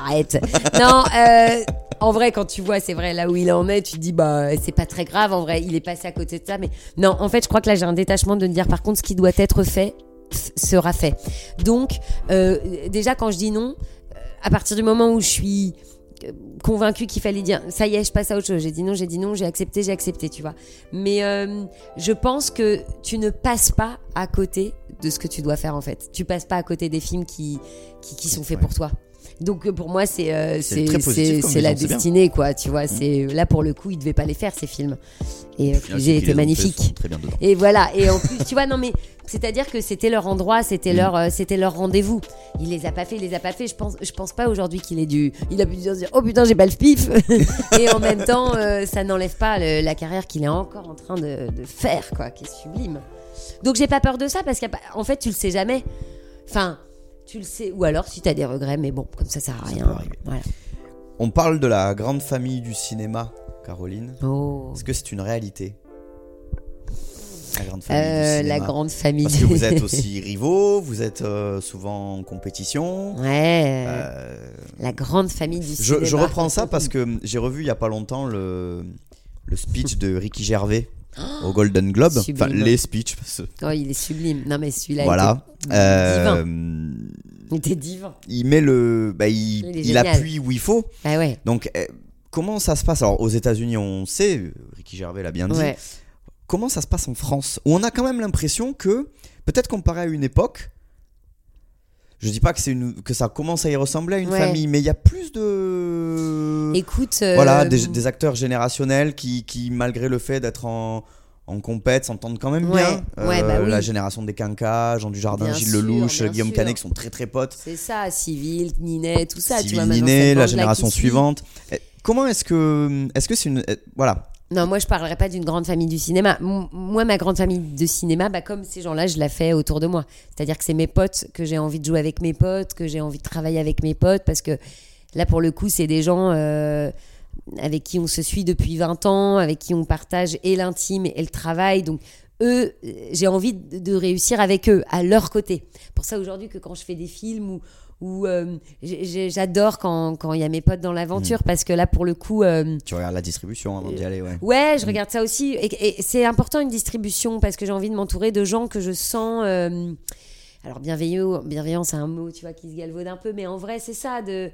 arrête. Non, euh, en vrai, quand tu vois, c'est vrai, là où il en est, tu te dis, bah, c'est pas très grave, en vrai, il est passé à côté de ça. Mais non, en fait, je crois que là, j'ai un détachement de me dire, par contre, ce qui doit être fait sera fait. Donc, euh, déjà, quand je dis non, euh, à partir du moment où je suis convaincue qu'il fallait dire ça y est je passe à autre chose. J'ai dit non j'ai dit non j'ai accepté j'ai accepté tu vois. Mais euh, je pense que tu ne passes pas à côté de ce que tu dois faire en fait. Tu passes pas à côté des films qui qui, qui sont faits Ouais. pour toi donc euh, pour moi c'est euh, C'est la bien. destinée quoi tu vois c'est là pour le coup il devait pas les faire ces films et ont faits magnifique Très bien et voilà. Et en plus, tu vois, non mais c'est-à-dire que c'était leur endroit, c'était leur, euh, c'était leur rendez-vous. Il les a pas fait, il les a pas fait. Je pense, je pense pas aujourd'hui qu'il ait dû. Il a pu se dire, oh putain, j'ai pas le pif. *laughs* et en même temps, euh, ça n'enlève pas le- la carrière qu'il est encore en train de, de faire, quoi, qui est sublime. Donc j'ai pas peur de ça parce qu'en fait, tu le sais jamais. Enfin. Tu le sais, ou alors si t'as des regrets, mais bon, comme ça, ça sert à rien. Voilà. On parle de la grande famille du cinéma, Caroline. Oh. Est-ce que c'est une réalité La grande famille du Euh, cinéma. la grande famille. Parce que vous êtes aussi *laughs* rivaux, vous êtes euh, souvent en compétition. Ouais. Euh, La grande famille du je, cinéma. je reprends ça parce que j'ai revu il y a pas longtemps le, le speech de Ricky Gervais *gasps* au Golden Globe. Enfin, les speeches. parce Oh, il est sublime. Non, mais celui-là. voilà. était Euh, divin. Il était divin. il met le. Bah, il, Il appuie où il faut. Ah ouais. Donc, euh, comment ça se passe? Alors, aux États-Unis, on sait, Ricky Gervais l'a bien dit. Ouais. Comment ça se passe en France? Où on a quand même l'impression que, peut-être comparé à une époque, je dis pas que c'est une que ça commence à y ressembler à une Ouais. famille, mais il y a plus de Écoute. euh, voilà des, des acteurs générationnels qui, qui malgré le fait d'être en en compète s'entendent quand même Ouais, bien. Euh, ouais, bah oui. La génération des Quinca, Jean Dujardin, Bien Gilles sûr, Lelouch, Guillaume sûr. Canet qui sont très très potes. C'est ça, Civil, Ninet, tout ça. tu vois, Ninet, la génération suivante. Eh, Comment est-ce que est-ce que c'est une eh, voilà Non, moi je parlerai pas d'une grande famille du cinéma. Moi, ma grande famille de cinéma, bah, comme ces gens-là, je la fais autour de moi. C'est-à-dire que c'est mes potes, que j'ai envie de jouer avec mes potes, que j'ai envie de travailler avec mes potes, parce que là, pour le coup, c'est des gens euh, avec qui on se suit depuis 20 ans, avec qui on partage et l'intime et le travail. Donc, eux, j'ai envie de réussir avec eux, à leur côté. Pour ça, aujourd'hui, que quand je fais des films ou ou euh, j'adore quand quand il y a mes potes dans l'aventure parce que là pour le coup euh, Tu regardes la distribution avant d'y aller, ouais. Ouais, je regarde ça aussi. Et, et c'est important une distribution parce que j'ai envie de m'entourer de gens que je sens. euh, alors, bienveillant, bienveillant c'est un mot, tu vois, qui se galvaude un peu, mais en vrai, c'est ça. De,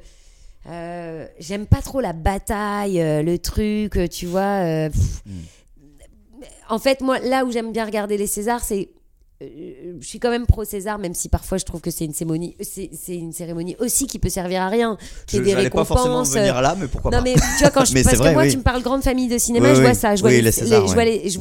euh, J'aime pas trop la bataille, euh, le truc, euh, tu vois. euh, pff. En fait, moi, là où j'aime bien regarder les Césars, c'est. Euh, je suis quand même pro César, même si parfois je trouve que c'est une cérémonie, c'est une cérémonie aussi qui peut servir à rien. Je C'est des n'allais pas forcément récompenses, venir là, mais pourquoi non pas mais tu vois quand je *laughs* parce que moi oui. tu me parles grande famille de cinéma, Oui, je oui. vois ça, je vois Oui, les, les Césars, les- je vois les je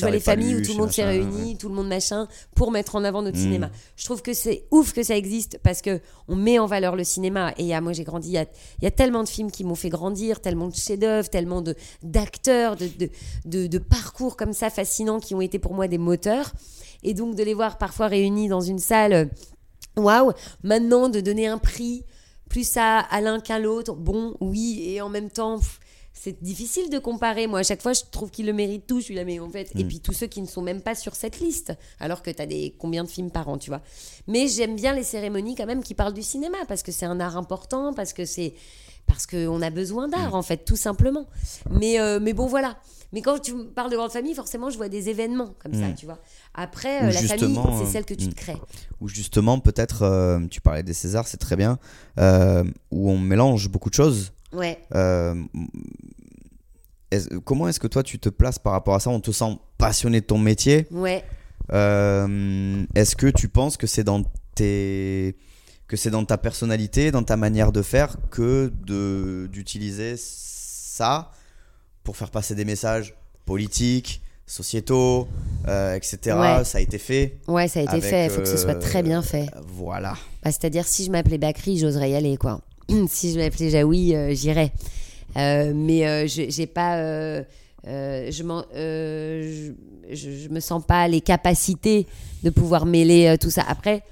vois les familles où tout le monde se machin, réunit, tout le monde machin pour mettre en avant notre Mm. cinéma. Je trouve que c'est ouf que ça existe parce que on met en valeur le cinéma et a- moi j'ai grandi il y a, il y a tellement de films qui m'ont fait grandir, tellement de chefs-d'œuvre, tellement de d'acteurs, de, de, de, de parcours comme ça fascinants qui ont été pour moi des moteurs et donc de les voir parfois réunis dans une salle euh, waouh, maintenant de donner un prix plus à, à l'un qu'à l'autre, bon, oui, et en même temps, pff, c'est difficile de comparer. Moi, à chaque fois, je trouve qu'ils le méritent tous, celui-là, mais en fait, et Mm. puis tous ceux qui ne sont même pas sur cette liste, alors que tu as des combien de films par an, tu vois. Mais j'aime bien les cérémonies quand même qui parlent du cinéma, parce que c'est un art important, parce que c'est parce qu'on a besoin d'art, en fait, tout simplement. Mais, euh, mais bon, voilà. Mais quand tu me parles de grande famille, forcément, je vois des événements comme ça, Mm. tu vois. Après, Ou euh, la famille, c'est celle que tu te crées. Où justement, peut-être, euh, tu parlais des Césars, c'est très bien, euh, où on mélange beaucoup de choses. Ouais. Euh, comment est-ce que toi tu te places par rapport à ça? On te sent passionné de ton métier. Ouais. Euh, est-ce que tu penses que c'est dans tes que c'est dans ta personnalité, dans ta manière de faire, que de d'utiliser ça pour faire passer des messages politiques, sociétaux, euh, etc. Ouais. Ça a été fait. Ouais, ça a été avec, fait. Il faut que ce soit euh, très bien fait. Voilà. Bah, C'est-à-dire, si je m'appelais Bakri, j'oserais y aller, quoi. *clears throat* si je m'appelais Jaoui, euh, j'irais. Mais je j'ai pas. euh, je, euh, je, je, je me sens pas les capacités de pouvoir mêler euh, tout ça. Après,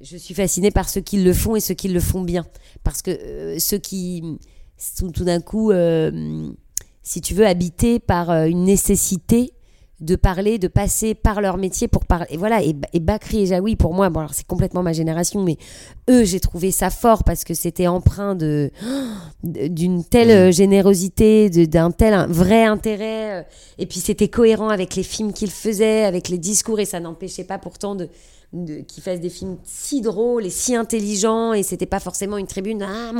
je suis fascinée par ceux qui le font et ceux qui le font bien. Parce que ceux qui sont tout d'un coup, si tu veux, habités par une nécessité de parler, de passer par leur métier pour parler. Et voilà, et, et Bakri et Jaoui, pour moi, bon, alors c'est complètement ma génération, mais eux, j'ai trouvé ça fort parce que c'était empreint de d'une telle euh, générosité, d'un tel vrai intérêt. euh, Et puis c'était cohérent avec les films qu'ils faisaient, avec les discours, et ça n'empêchait pas pourtant de, de- qu'ils fassent des films si drôles et si intelligents, et c'était pas forcément une tribune. Ah,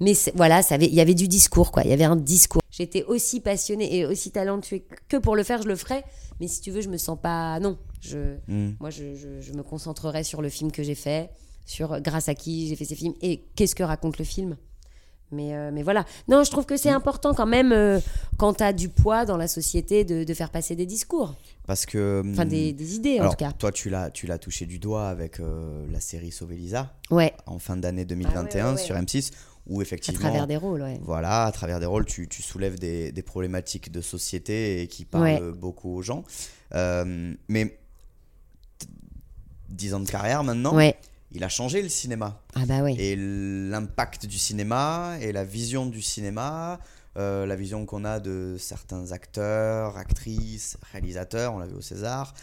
Mais voilà, ça avait- il y avait du discours, quoi. Il y avait un discours. J'étais aussi passionnée et aussi talentueux que pour le faire, je le ferais. Mais si tu veux, je me sens pas. Non, je, Mm. moi, je, je- je me concentrerai sur le film que j'ai fait, sur grâce à qui j'ai fait ces films et qu'est-ce que raconte le film. Mais, euh, mais voilà. Non, je trouve que c'est important quand même, euh, quand tu as du poids dans la société, de, de faire passer des discours. Parce que. Enfin, des, des idées, en tout cas. toi, tu l'as, touché du doigt avec euh, la série Sauver Lisa Ouais, en fin d'année 2021 Ah ouais, ouais, sur M6, où à effectivement. travers des rôles, ouais. Voilà, à travers des rôles, tu, tu soulèves des, des problématiques de société et qui parlent Ouais. beaucoup aux gens. Euh, mais t- 10 ans de carrière maintenant, Ouais. il a changé le cinéma. Ah bah oui. Et l'impact du cinéma et la vision du cinéma, euh, la vision qu'on a de certains acteurs, actrices, réalisateurs, on l'a vu au César.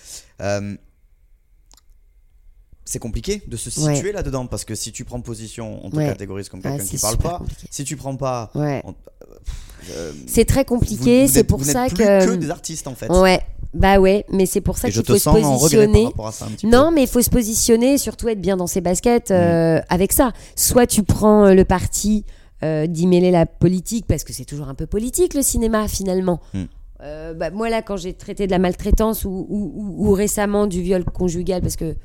euh, c'est compliqué de se Ouais. situer là-dedans parce que si tu prends position, on te Ouais. catégorise comme Ah, quelqu'un c'est qui parle pas. compliqué. Si tu prends pas, Ouais. euh, C'est très vous- compliqué, c'est pour vous ça plus que. que des artistes en fait. Ouais, bah ouais, mais c'est pour ça qu'il faut se en par positionner. rapport à ça un petit Non, peu. mais il faut se positionner, surtout être bien dans ses baskets euh, Mm. avec ça. Soit tu prends euh, le parti euh, d'y mêler la politique, parce que c'est toujours un peu politique le cinéma finalement. Mm. Euh, bah, moi là, quand j'ai traité de la maltraitance ou, ou- ou- ou récemment du viol conjugal, parce que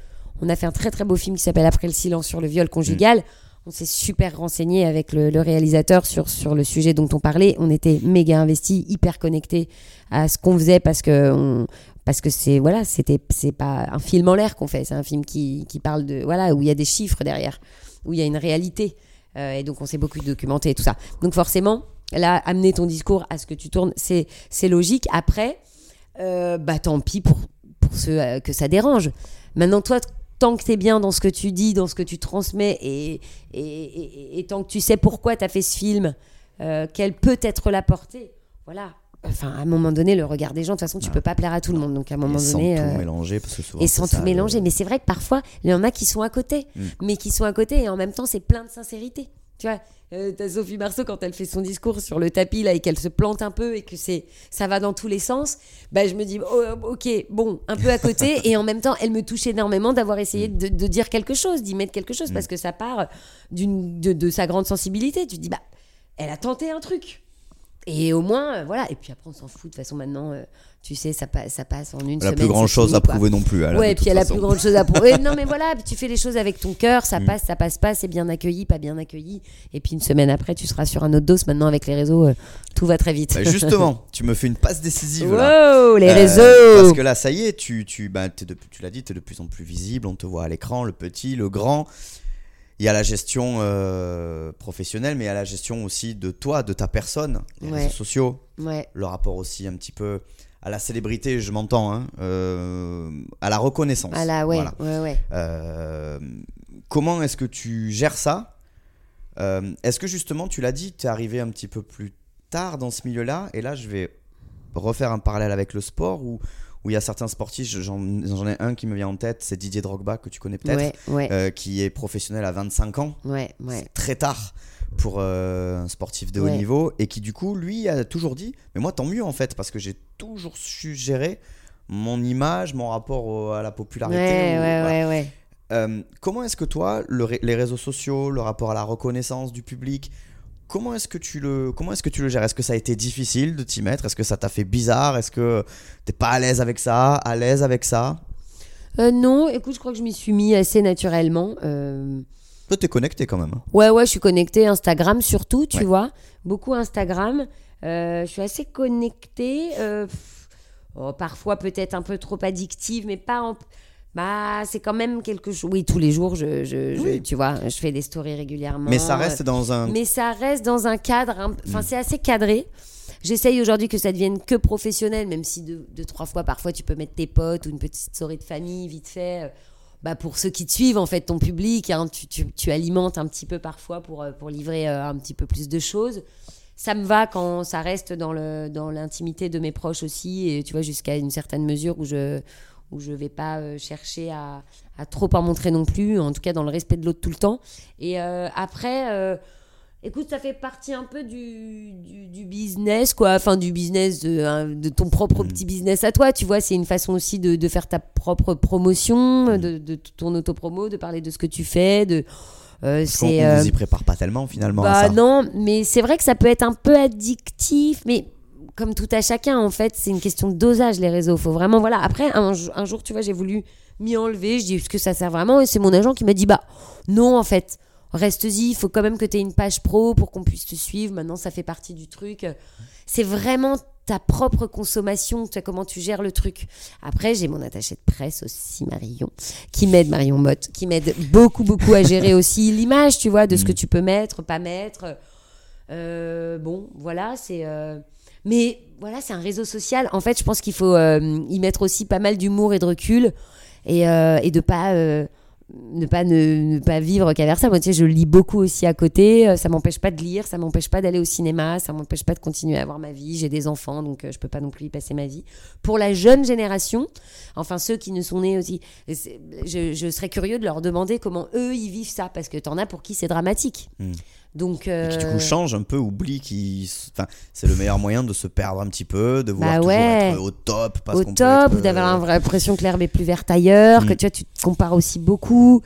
on a fait un très très beau film qui s'appelle Après le silence sur le viol conjugal. On s'est super renseigné avec le, le réalisateur sur, sur le sujet dont on parlait. On était méga investis, hyper connectés à ce qu'on faisait parce que on- parce que c'est voilà, c'était c'est pas un film en l'air qu'on fait, c'est un film qui, qui parle de voilà où il y a des chiffres derrière, où il y a une réalité. Euh, et donc on s'est beaucoup documenté et tout ça. Donc forcément, là, amener ton discours à ce que tu tournes, c'est c'est logique. Après, euh, bah tant pis pour pour ceux euh, que ça dérange. Maintenant, toi, tant que tu es bien dans ce que tu dis, dans ce que tu transmets, et, et, et- et tant que tu sais pourquoi tu as fait ce film, euh, quelle peut être la portée, voilà. Enfin, à un moment donné, le regard des gens, de toute façon, tu peux pas plaire à tout le monde. Donc, à un moment Et sans donné. tout euh, mélanger, parce que souvent. et sans ça, tout le- mélanger. Mais c'est vrai que parfois, il y en a qui sont à côté, Mm. mais qui sont à côté et en même temps, c'est plein de sincérité. Tu vois, euh, t'as Sophie Marceau quand elle fait son discours sur le tapis là et qu'elle se plante un peu et que c'est ça va dans tous les sens. Bah, je me dis, oh, ok, bon, un peu à côté *laughs* et en même temps, elle me touche énormément d'avoir essayé Mm. de, de dire quelque chose, d'y mettre quelque chose parce que ça part d'une de, de sa grande sensibilité. Tu te dis, bah, elle a tenté un truc. Et au moins, euh, voilà. Et puis après, on s'en fout. De toute façon, maintenant, euh, tu sais, ça, pa- ça passe en une Elle semaine. a plus grand chose fini, à quoi. prouver non plus. elle, Ouais, et puis elle a façon. plus grande chose à prouver. *laughs* non, mais voilà, puis tu fais les choses avec ton cœur, ça Mm. passe, ça passe pas, c'est bien accueilli, pas bien accueilli. Et puis une semaine après, tu seras sur un autre dos. Maintenant, avec les réseaux, euh, tout va très vite. Bah, justement, tu me fais une passe décisive là. wow, les Euh, réseaux Parce que là, ça y est, tu, tu, bah, de- tu l'as dit, tu es de plus en plus visible, on te voit à l'écran, le petit, le grand. Il y a la gestion euh, professionnelle, mais il y a la gestion aussi de toi, de ta personne, les Ouais. réseaux sociaux, Ouais, le rapport aussi un petit peu à la célébrité, je m'entends, hein, euh, à la reconnaissance. ah là, ouais, Voilà. ouais, ouais. Euh, comment est-ce que tu gères ça? Est-ce que justement, tu l'as dit, tu es arrivé un petit peu plus tard dans ce milieu-là? Et là, je vais refaire un parallèle avec le sport où où il y a certains sportifs, j'en ai un qui me vient en tête, c'est Didier Drogba, que tu connais peut-être, Ouais, ouais, euh, qui est professionnel à 25 ans. ouais, très tard pour euh, un sportif de haut niveau et qui du coup lui a toujours dit mais moi tant mieux en fait parce que j'ai toujours su gérer mon image mon rapport au- à la popularité ou- voilà. Euh, comment est-ce que toi le les réseaux sociaux le rapport à la reconnaissance du public comment est-ce que tu le comment est-ce que tu le gères? Est-ce que ça a été difficile de t'y mettre? Est-ce que ça t'a fait bizarre? Est-ce que t'es pas à l'aise avec ça? À l'aise avec ça? Euh, non, écoute, je crois que je m'y suis mis assez naturellement. Euh, toi t'es connecté quand même hein. Ouais, ouais, je suis connectée. Instagram surtout, tu Ouais. vois. Beaucoup Instagram. Euh, je suis assez connectée. euh, oh, parfois peut-être un peu trop addictive, mais pas en. Bah, c'est quand même quelque chose. Oui, tous les jours, je, je, je- Oui. tu vois, je fais des stories régulièrement. mais ça reste dans un Mais ça reste dans un cadre. un- Enfin, Mm. c'est assez cadré. J'essaye aujourd'hui que ça devienne que professionnel, même si deux, deux, trois fois, parfois, tu peux mettre tes potes ou une petite story de famille vite fait. euh, Bah, pour ceux qui te suivent, en fait, ton public, hein, tu, tu- tu alimentes un petit peu parfois pour, euh, pour livrer euh, un petit peu plus de choses. Ça me va quand ça reste dans le dans l'intimité de mes proches aussi, et tu vois, jusqu'à une certaine mesure où je où je vais pas euh, chercher à, à trop en montrer non plus, en tout cas dans le respect de l'autre tout le temps. Et euh, après, euh, écoute, ça fait partie un peu du, du, du business, quoi. Enfin, du business, de, hein, de ton propre Mm. petit business à toi, tu vois. C'est une façon aussi de, de faire ta propre promotion, Mm. de, de ton autopromo, de parler de ce que tu fais, de... euh, c'est on euh, vous y prépare pas tellement finalement à bah ça. non, mais c'est vrai que ça peut être un peu addictif, mais comme tout à chacun, en fait, c'est une question de dosage, les réseaux. Faut vraiment, voilà. Après, un, jo- un jour, tu vois, j'ai voulu m'y enlever. Je dis, est-ce que ça sert vraiment? Et c'est mon agent qui m'a dit, bah non, en fait, reste-y. Il faut quand même que tu aies une page pro pour qu'on puisse te suivre. Maintenant, ça fait partie du truc. C'est vraiment ta propre consommation, tu vois, comment tu gères le truc. Après, j'ai mon attaché de presse aussi, Marion, qui m'aide, Marion Motte, qui m'aide beaucoup, beaucoup à gérer *laughs* aussi l'image, tu vois, de ce que tu peux mettre, pas mettre. Euh, bon, voilà, c'est. euh, Mais voilà, c'est un réseau social. En fait, je pense qu'il faut euh, y mettre aussi pas mal d'humour et de recul et, euh, de pas. euh, ne pas ne, pas vivre qu'à vers ça. Moi, tu sais, je lis beaucoup aussi à côté. Ça m'empêche pas de lire, ça m'empêche pas d'aller au cinéma, ça m'empêche pas de continuer à avoir ma vie. J'ai des enfants, donc je peux pas non plus y passer ma vie. Pour la jeune génération, enfin ceux qui ne sont nés aussi, je, serais curieux de leur demander comment eux ils vivent ça, parce que t'en as pour qui c'est dramatique. Mm. Donc, Et qui du euh, coup change un peu, oublie qui, enfin, c'est le meilleur moyen de se perdre un petit peu, de vouloir Bah toujours ouais. être au top, parce au top, être, ou d'avoir euh, l'impression que l'herbe est plus verte ailleurs, Mm. que tu vois, tu te compares aussi beaucoup.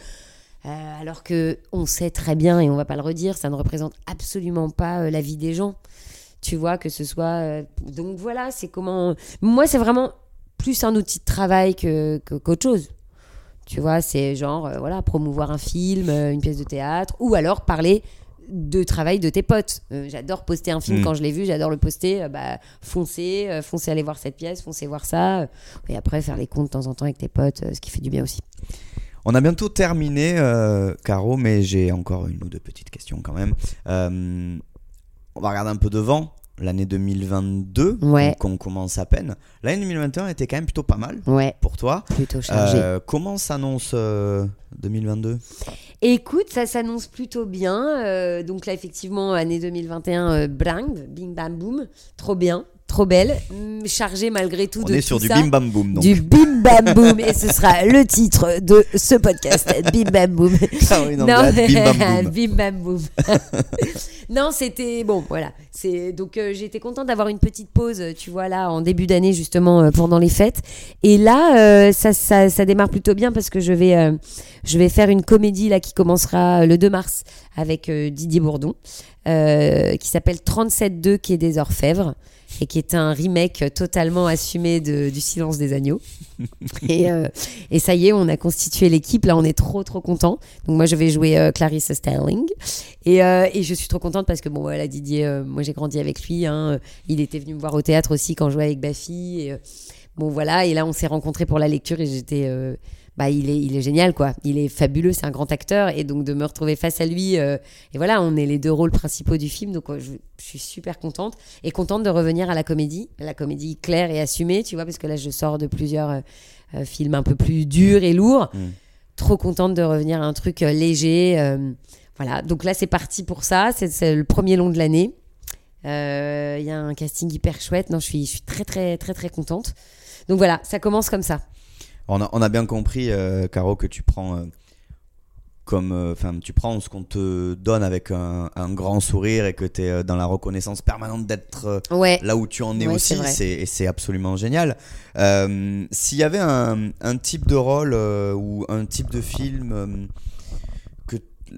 Euh, alors que on sait très bien, et on va pas le redire, ça ne représente absolument pas euh, la vie des gens. Tu vois, que ce soit. euh, donc voilà, c'est comment. Moi, c'est vraiment plus un outil de travail que qu'autre chose. Tu vois, c'est genre, euh, voilà, promouvoir un film, euh, une pièce de théâtre, ou alors parler de travail de tes potes. Euh, j'adore poster un film Mm. quand je l'ai vu, j'adore le poster. euh, bah, foncez, euh, foncez aller voir cette pièce, foncez voir ça. et après, faire les comptes de temps en temps avec tes potes, ce qui fait du bien aussi. On a bientôt terminé, Caro, mais j'ai encore une ou deux petites questions quand même. On va regarder un peu devant. L'année 2022, Ouais. qu'on commence à peine. L'année 2021 était quand même plutôt pas mal Ouais, pour toi. plutôt chargé. Euh, comment s'annonce euh, 2022 Écoute, ça s'annonce plutôt bien. euh, donc là, effectivement, année 2021, euh, bang, bing bam boum, trop bien, trop belle, chargée malgré tout On de est tout sur du bim bam boum. Donc. Du bim bam boum et ce sera le titre de ce podcast *laughs* bim bam boum Caroline Anglade, bim bam *laughs* boum. bim bam *laughs* non c'était bon voilà c'est donc euh, j'étais contente d'avoir une petite pause tu vois là en début d'année justement euh, pendant les fêtes et là euh, ça, ça ça démarre plutôt bien parce que je vais euh, je vais faire une comédie là qui commencera le 2 mars avec euh, Didier Bourdon euh, qui s'appelle 37-2 qui est des orfèvres et qui est un remake totalement assumé de, du Silence des agneaux. *laughs* et, euh, et ça y est, on a constitué l'équipe. Là, on est trop, trop content. Donc moi, je vais jouer euh, Clarisse Sterling. Et, euh, et je suis trop contente parce que bon, voilà, Didier, euh, moi j'ai grandi avec lui. hein. Il était venu me voir au théâtre aussi quand je jouais avec. Et, euh, bon, voilà. Et là, on s'est rencontrés pour la lecture et j'étais. Bah, il est, il est génial, quoi. Il est fabuleux, c'est un grand acteur. Et donc, de me retrouver face à lui, euh, et voilà, on est les deux rôles principaux du film. Donc, euh, je, je suis super contente. Et contente de revenir à la comédie. La comédie claire et assumée, tu vois, parce que là, je sors de plusieurs euh, euh, films un peu plus durs et lourds. Mm. Trop contente de revenir à un truc euh, léger. voilà. Donc là, c'est parti pour ça. C'est- C'est le premier long de l'année. Euh, Il y a un casting hyper chouette. Non, je suis, je suis très, très, très, très contente. Donc voilà, ça commence comme ça. On a, on a bien compris, euh, Caro, que tu prends euh, comme, euh, enfin, tu prends ce qu'on te donne avec un, un grand sourire et que tu es dans la reconnaissance permanente d'être Ouais. là où tu en es Ouais, aussi. c'est. C'est, et c'est absolument génial. S'il y avait un, un type de rôle ou un type de film que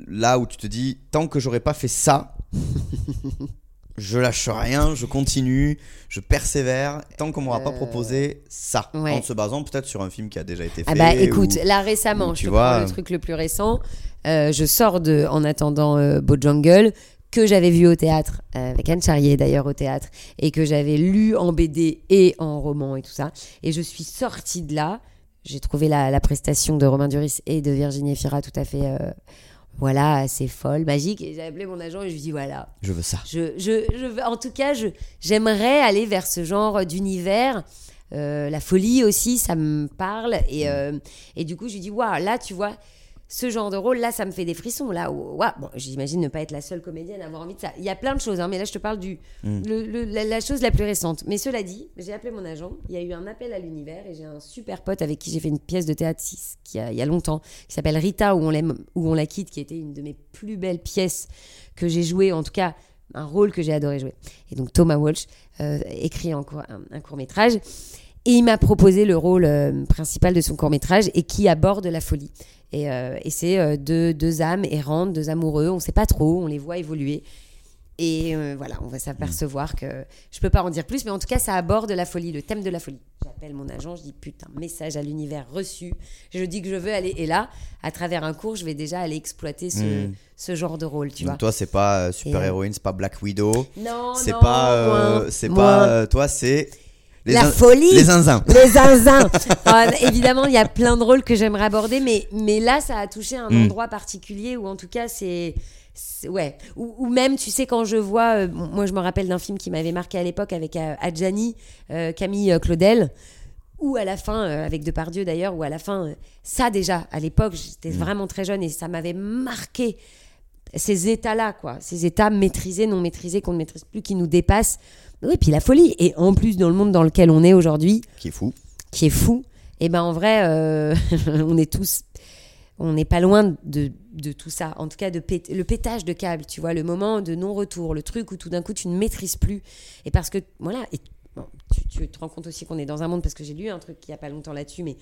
là où tu te dis, tant que j'aurais pas fait ça. *laughs* Je lâche rien, je continue, je persévère, tant qu'on m'aura pas Euh, proposé ça. ouais. En se basant peut-être sur un film qui a déjà été fait. Ah bah écoute, ou- là récemment, ou je te vois, prends le truc le plus récent. Euh, je sors de En attendant euh, Jungle que j'avais vu au théâtre, euh, avec Anne Charrier d'ailleurs au théâtre, et que j'avais lu en BD et en roman et tout ça. Et je suis sortie de là. J'ai trouvé la, la prestation de Romain Duris et de Virginie Fira tout à fait, voilà, assez folle, magique. Et j'ai appelé mon agent et je lui dit voilà, Je veux ça. je, je, je veux- en tout cas, je, j'aimerais aller vers ce genre d'univers. Euh, la folie aussi, ça me parle. Et, euh, et du coup, je lui dis, waouh, là, tu vois, ce genre de rôle, là, ça me fait des frissons. Là, waouh, bon, j'imagine ne pas être la seule comédienne à avoir envie de ça. Il y a plein de choses, hein, mais là, je te parle du Mm. le- le- la, la chose la plus récente. Mais cela dit, j'ai appelé mon agent. Il y a eu un appel à l'univers et j'ai un super pote avec qui j'ai fait une pièce de théâtre qui a, il y a longtemps, qui s'appelle Rita où on l'aime, où on la quitte, qui était une de mes plus belles pièces que j'ai jouées, en tout cas un rôle que j'ai adoré jouer. Et donc Thomas Walsh euh, écrit court- un, court métrage. Et il m'a proposé le rôle euh, principal de son court métrage et qui aborde la folie. Et, euh, et c'est euh, deux, deux âmes errantes, deux amoureux, on ne sait pas trop, on les voit évoluer. Et euh, voilà, on va s'apercevoir que je peux pas en dire plus, mais en tout cas, ça aborde la folie, le thème de la folie. J'appelle mon agent, je dis putain, message à l'univers reçu. Je dis que je veux aller. Et là, à travers un cours, je vais déjà aller exploiter ce, Mm. ce genre de rôle, tu vois. Donc toi, c'est pas euh, super Et, euh, héroïne, c'est pas Black Widow, Non, c'est non, pas, euh, c'est pas, toi, c'est les La folie les zinzins. Les zinzins *laughs* Ah, Évidemment, il y a plein de rôles que j'aimerais aborder, mais, mais là, ça a touché un Mm. endroit particulier où, en tout cas, c'est. Ouais. Ou, ou même, tu sais, quand je vois. euh, moi, je me rappelle d'un film qui m'avait marqué à l'époque avec euh, Adjani, euh, Camille euh, Claudel. Ou à la fin, avec Depardieu d'ailleurs, ou à la fin, ça déjà, à l'époque, j'étais vraiment très jeune et ça m'avait marqué ces états-là, quoi. Ces états maîtrisés, non maîtrisés, qu'on ne maîtrise plus, qui nous dépassent. Oui, puis la folie. Et en plus, dans le monde dans lequel on est aujourd'hui, Qui est fou. qui est fou, et ben en vrai, euh, *laughs* on est tous, on n'est pas loin de, de tout ça. En tout cas, de pét- le pétage de câble, tu vois, le moment de non-retour, le truc où tout d'un coup tu ne maîtrises plus. Et parce que, voilà, et, bon, tu, tu te rends compte aussi qu'on est dans un monde, parce que j'ai lu un truc il n'y a pas longtemps là-dessus, mais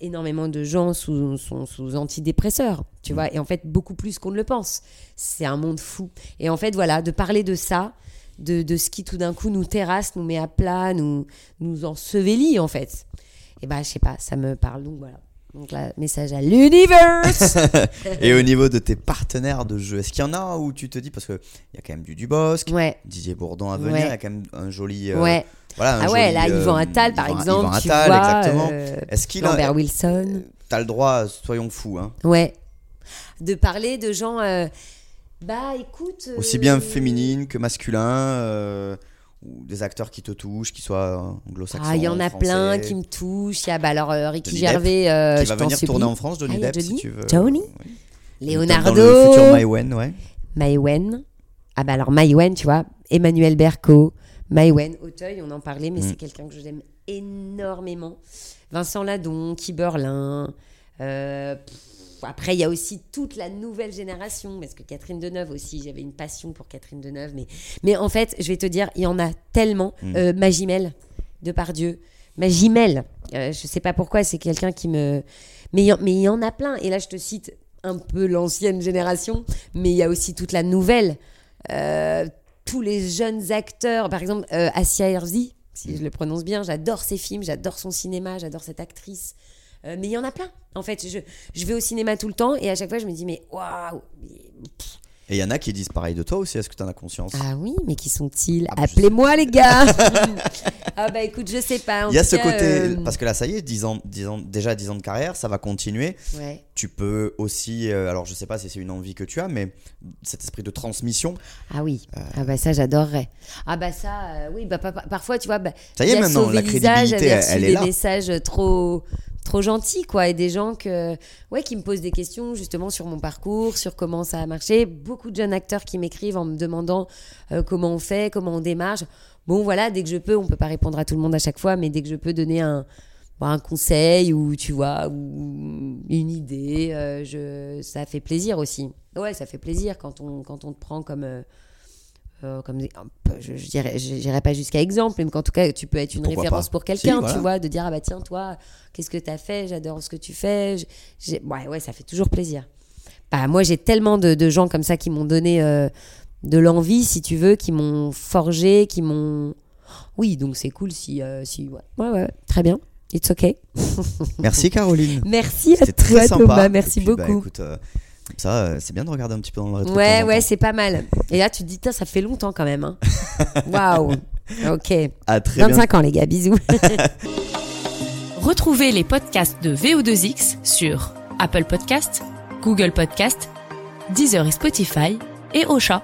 énormément de gens sous, sont sous antidépresseurs, tu vois, et en fait beaucoup plus qu'on ne le pense. C'est un monde fou. Et en fait, voilà, de parler de ça, de, de ce qui tout d'un coup nous terrasse, nous met à plat, nous, nous ensevelit en fait. Et bah, je sais pas, ça me parle donc voilà. Donc là, message à l'univers. *laughs* Et au niveau de tes partenaires de jeu, est-ce qu'il y en a où tu te dis, parce qu'il y a quand même du Dubosc, ouais, Didier Bourdon à venir, Ouais. il y a quand même un joli. euh, ouais. Voilà, un Ah ouais, joli, là, euh, Yvan Attal, par Yvan- exemple, Yvan Attal, vois. exactement. euh, Est-ce qu'il a. Lambert Wilson. T'as le droit, soyons fous, hein. Ouais. De parler de gens. Euh, bah, écoute. euh, Aussi bien féminine que masculin, euh, ou des acteurs qui te touchent, qui soient anglo-saxons. Ah, il y en a français. plein qui me touchent. Il y a bah, alors euh, Ricky Johnny Gervais. euh, Qui je va venir tourner en France, Johnny Ah, Depp, si tu veux. Johnny Oui. Leonardo. Dans le futur Maïwen, ouais. Maïwen. Ah bah alors Maïwen, tu vois, Emmanuel Berco, Maïwen, Auteuil, on en parlait, mais Mm. c'est quelqu'un que j'aime énormément. Vincent Ladon, Kiberlin. Euh, pff, après, il y a aussi toute la nouvelle génération, parce que Catherine Deneuve aussi, j'avais une passion pour Catherine Deneuve. Mais, mais en fait, je vais te dire, il y en a tellement. Mm. Euh, Magimel, de Pardieu. Magimel, euh, je sais pas pourquoi, c'est quelqu'un qui me... Mais il y en- mais il y en a plein. Et là, je te cite un peu l'ancienne génération, mais il y a aussi toute la nouvelle. Euh, tous les jeunes acteurs, par exemple euh, Asia Herzi, si je le prononce bien, j'adore ses films, j'adore son cinéma, j'adore cette actrice. Euh, mais il y en a plein. En fait, je, je vais au cinéma tout le temps et à chaque fois je me dis mais waouh. Et il y en a qui disent pareil de toi aussi, est-ce que tu en as conscience? Ah oui, mais qui sont-ils? Ah bah, Appelez-moi les gars. *laughs* *laughs* ah bah écoute, je sais pas. Il y a ce cas, côté, euh, parce que là, ça y est, 10 ans, 10 ans, déjà 10 ans de carrière, ça va continuer. ouais. Tu peux aussi, euh, alors je sais pas si c'est une envie que tu as, mais cet esprit de transmission, Ah oui. Euh. Ah bah ça j'adorerais. Ah bah ça oui bah pa- pa- parfois tu vois bah, Ça y est, maintenant, la crédibilité, elle- est des là. messages trop trop gentils quoi et des gens que ouais qui me posent des questions justement sur mon parcours, sur comment ça a marché, beaucoup de jeunes acteurs qui m'écrivent en me demandant euh, comment on fait, comment on démarche. Bon voilà, dès que je peux, on peut pas répondre à tout le monde à chaque fois mais dès que je peux donner un un conseil ou tu vois ou une idée, euh, je ça fait plaisir aussi. Ouais, ça fait plaisir quand on quand on te prend comme euh, euh, comme peu, je, je dirais pas jusqu'à exemple mais qu'en tout cas tu peux être une Pourquoi référence pas pour quelqu'un Si, voilà. tu vois de dire ah bah tiens toi qu'est-ce que tu as fait? J'adore ce que tu fais j'ai- ouais ouais ça fait toujours plaisir bah moi j'ai tellement de, de gens comme ça qui m'ont donné euh, de l'envie si tu veux qui m'ont forgé qui m'ont oui donc c'est cool si euh, si ouais. ouais ouais très bien it's okay Merci Caroline. *laughs* merci à C'était très toi sympa. Thomas merci bah, beaucoup écoute, euh, ça, euh, c'est bien de regarder un petit peu dans le rétro. Ouais, ouais, c'est pas mal. Et là, tu te dis, Tain, ça fait longtemps quand même. hein. *laughs* Waouh. Ok. À très bientôt. 25 ans, les gars. Bisous. *laughs* Retrouvez les podcasts de VO2X sur Apple Podcasts, Google Podcasts, Deezer et Spotify et Ocha.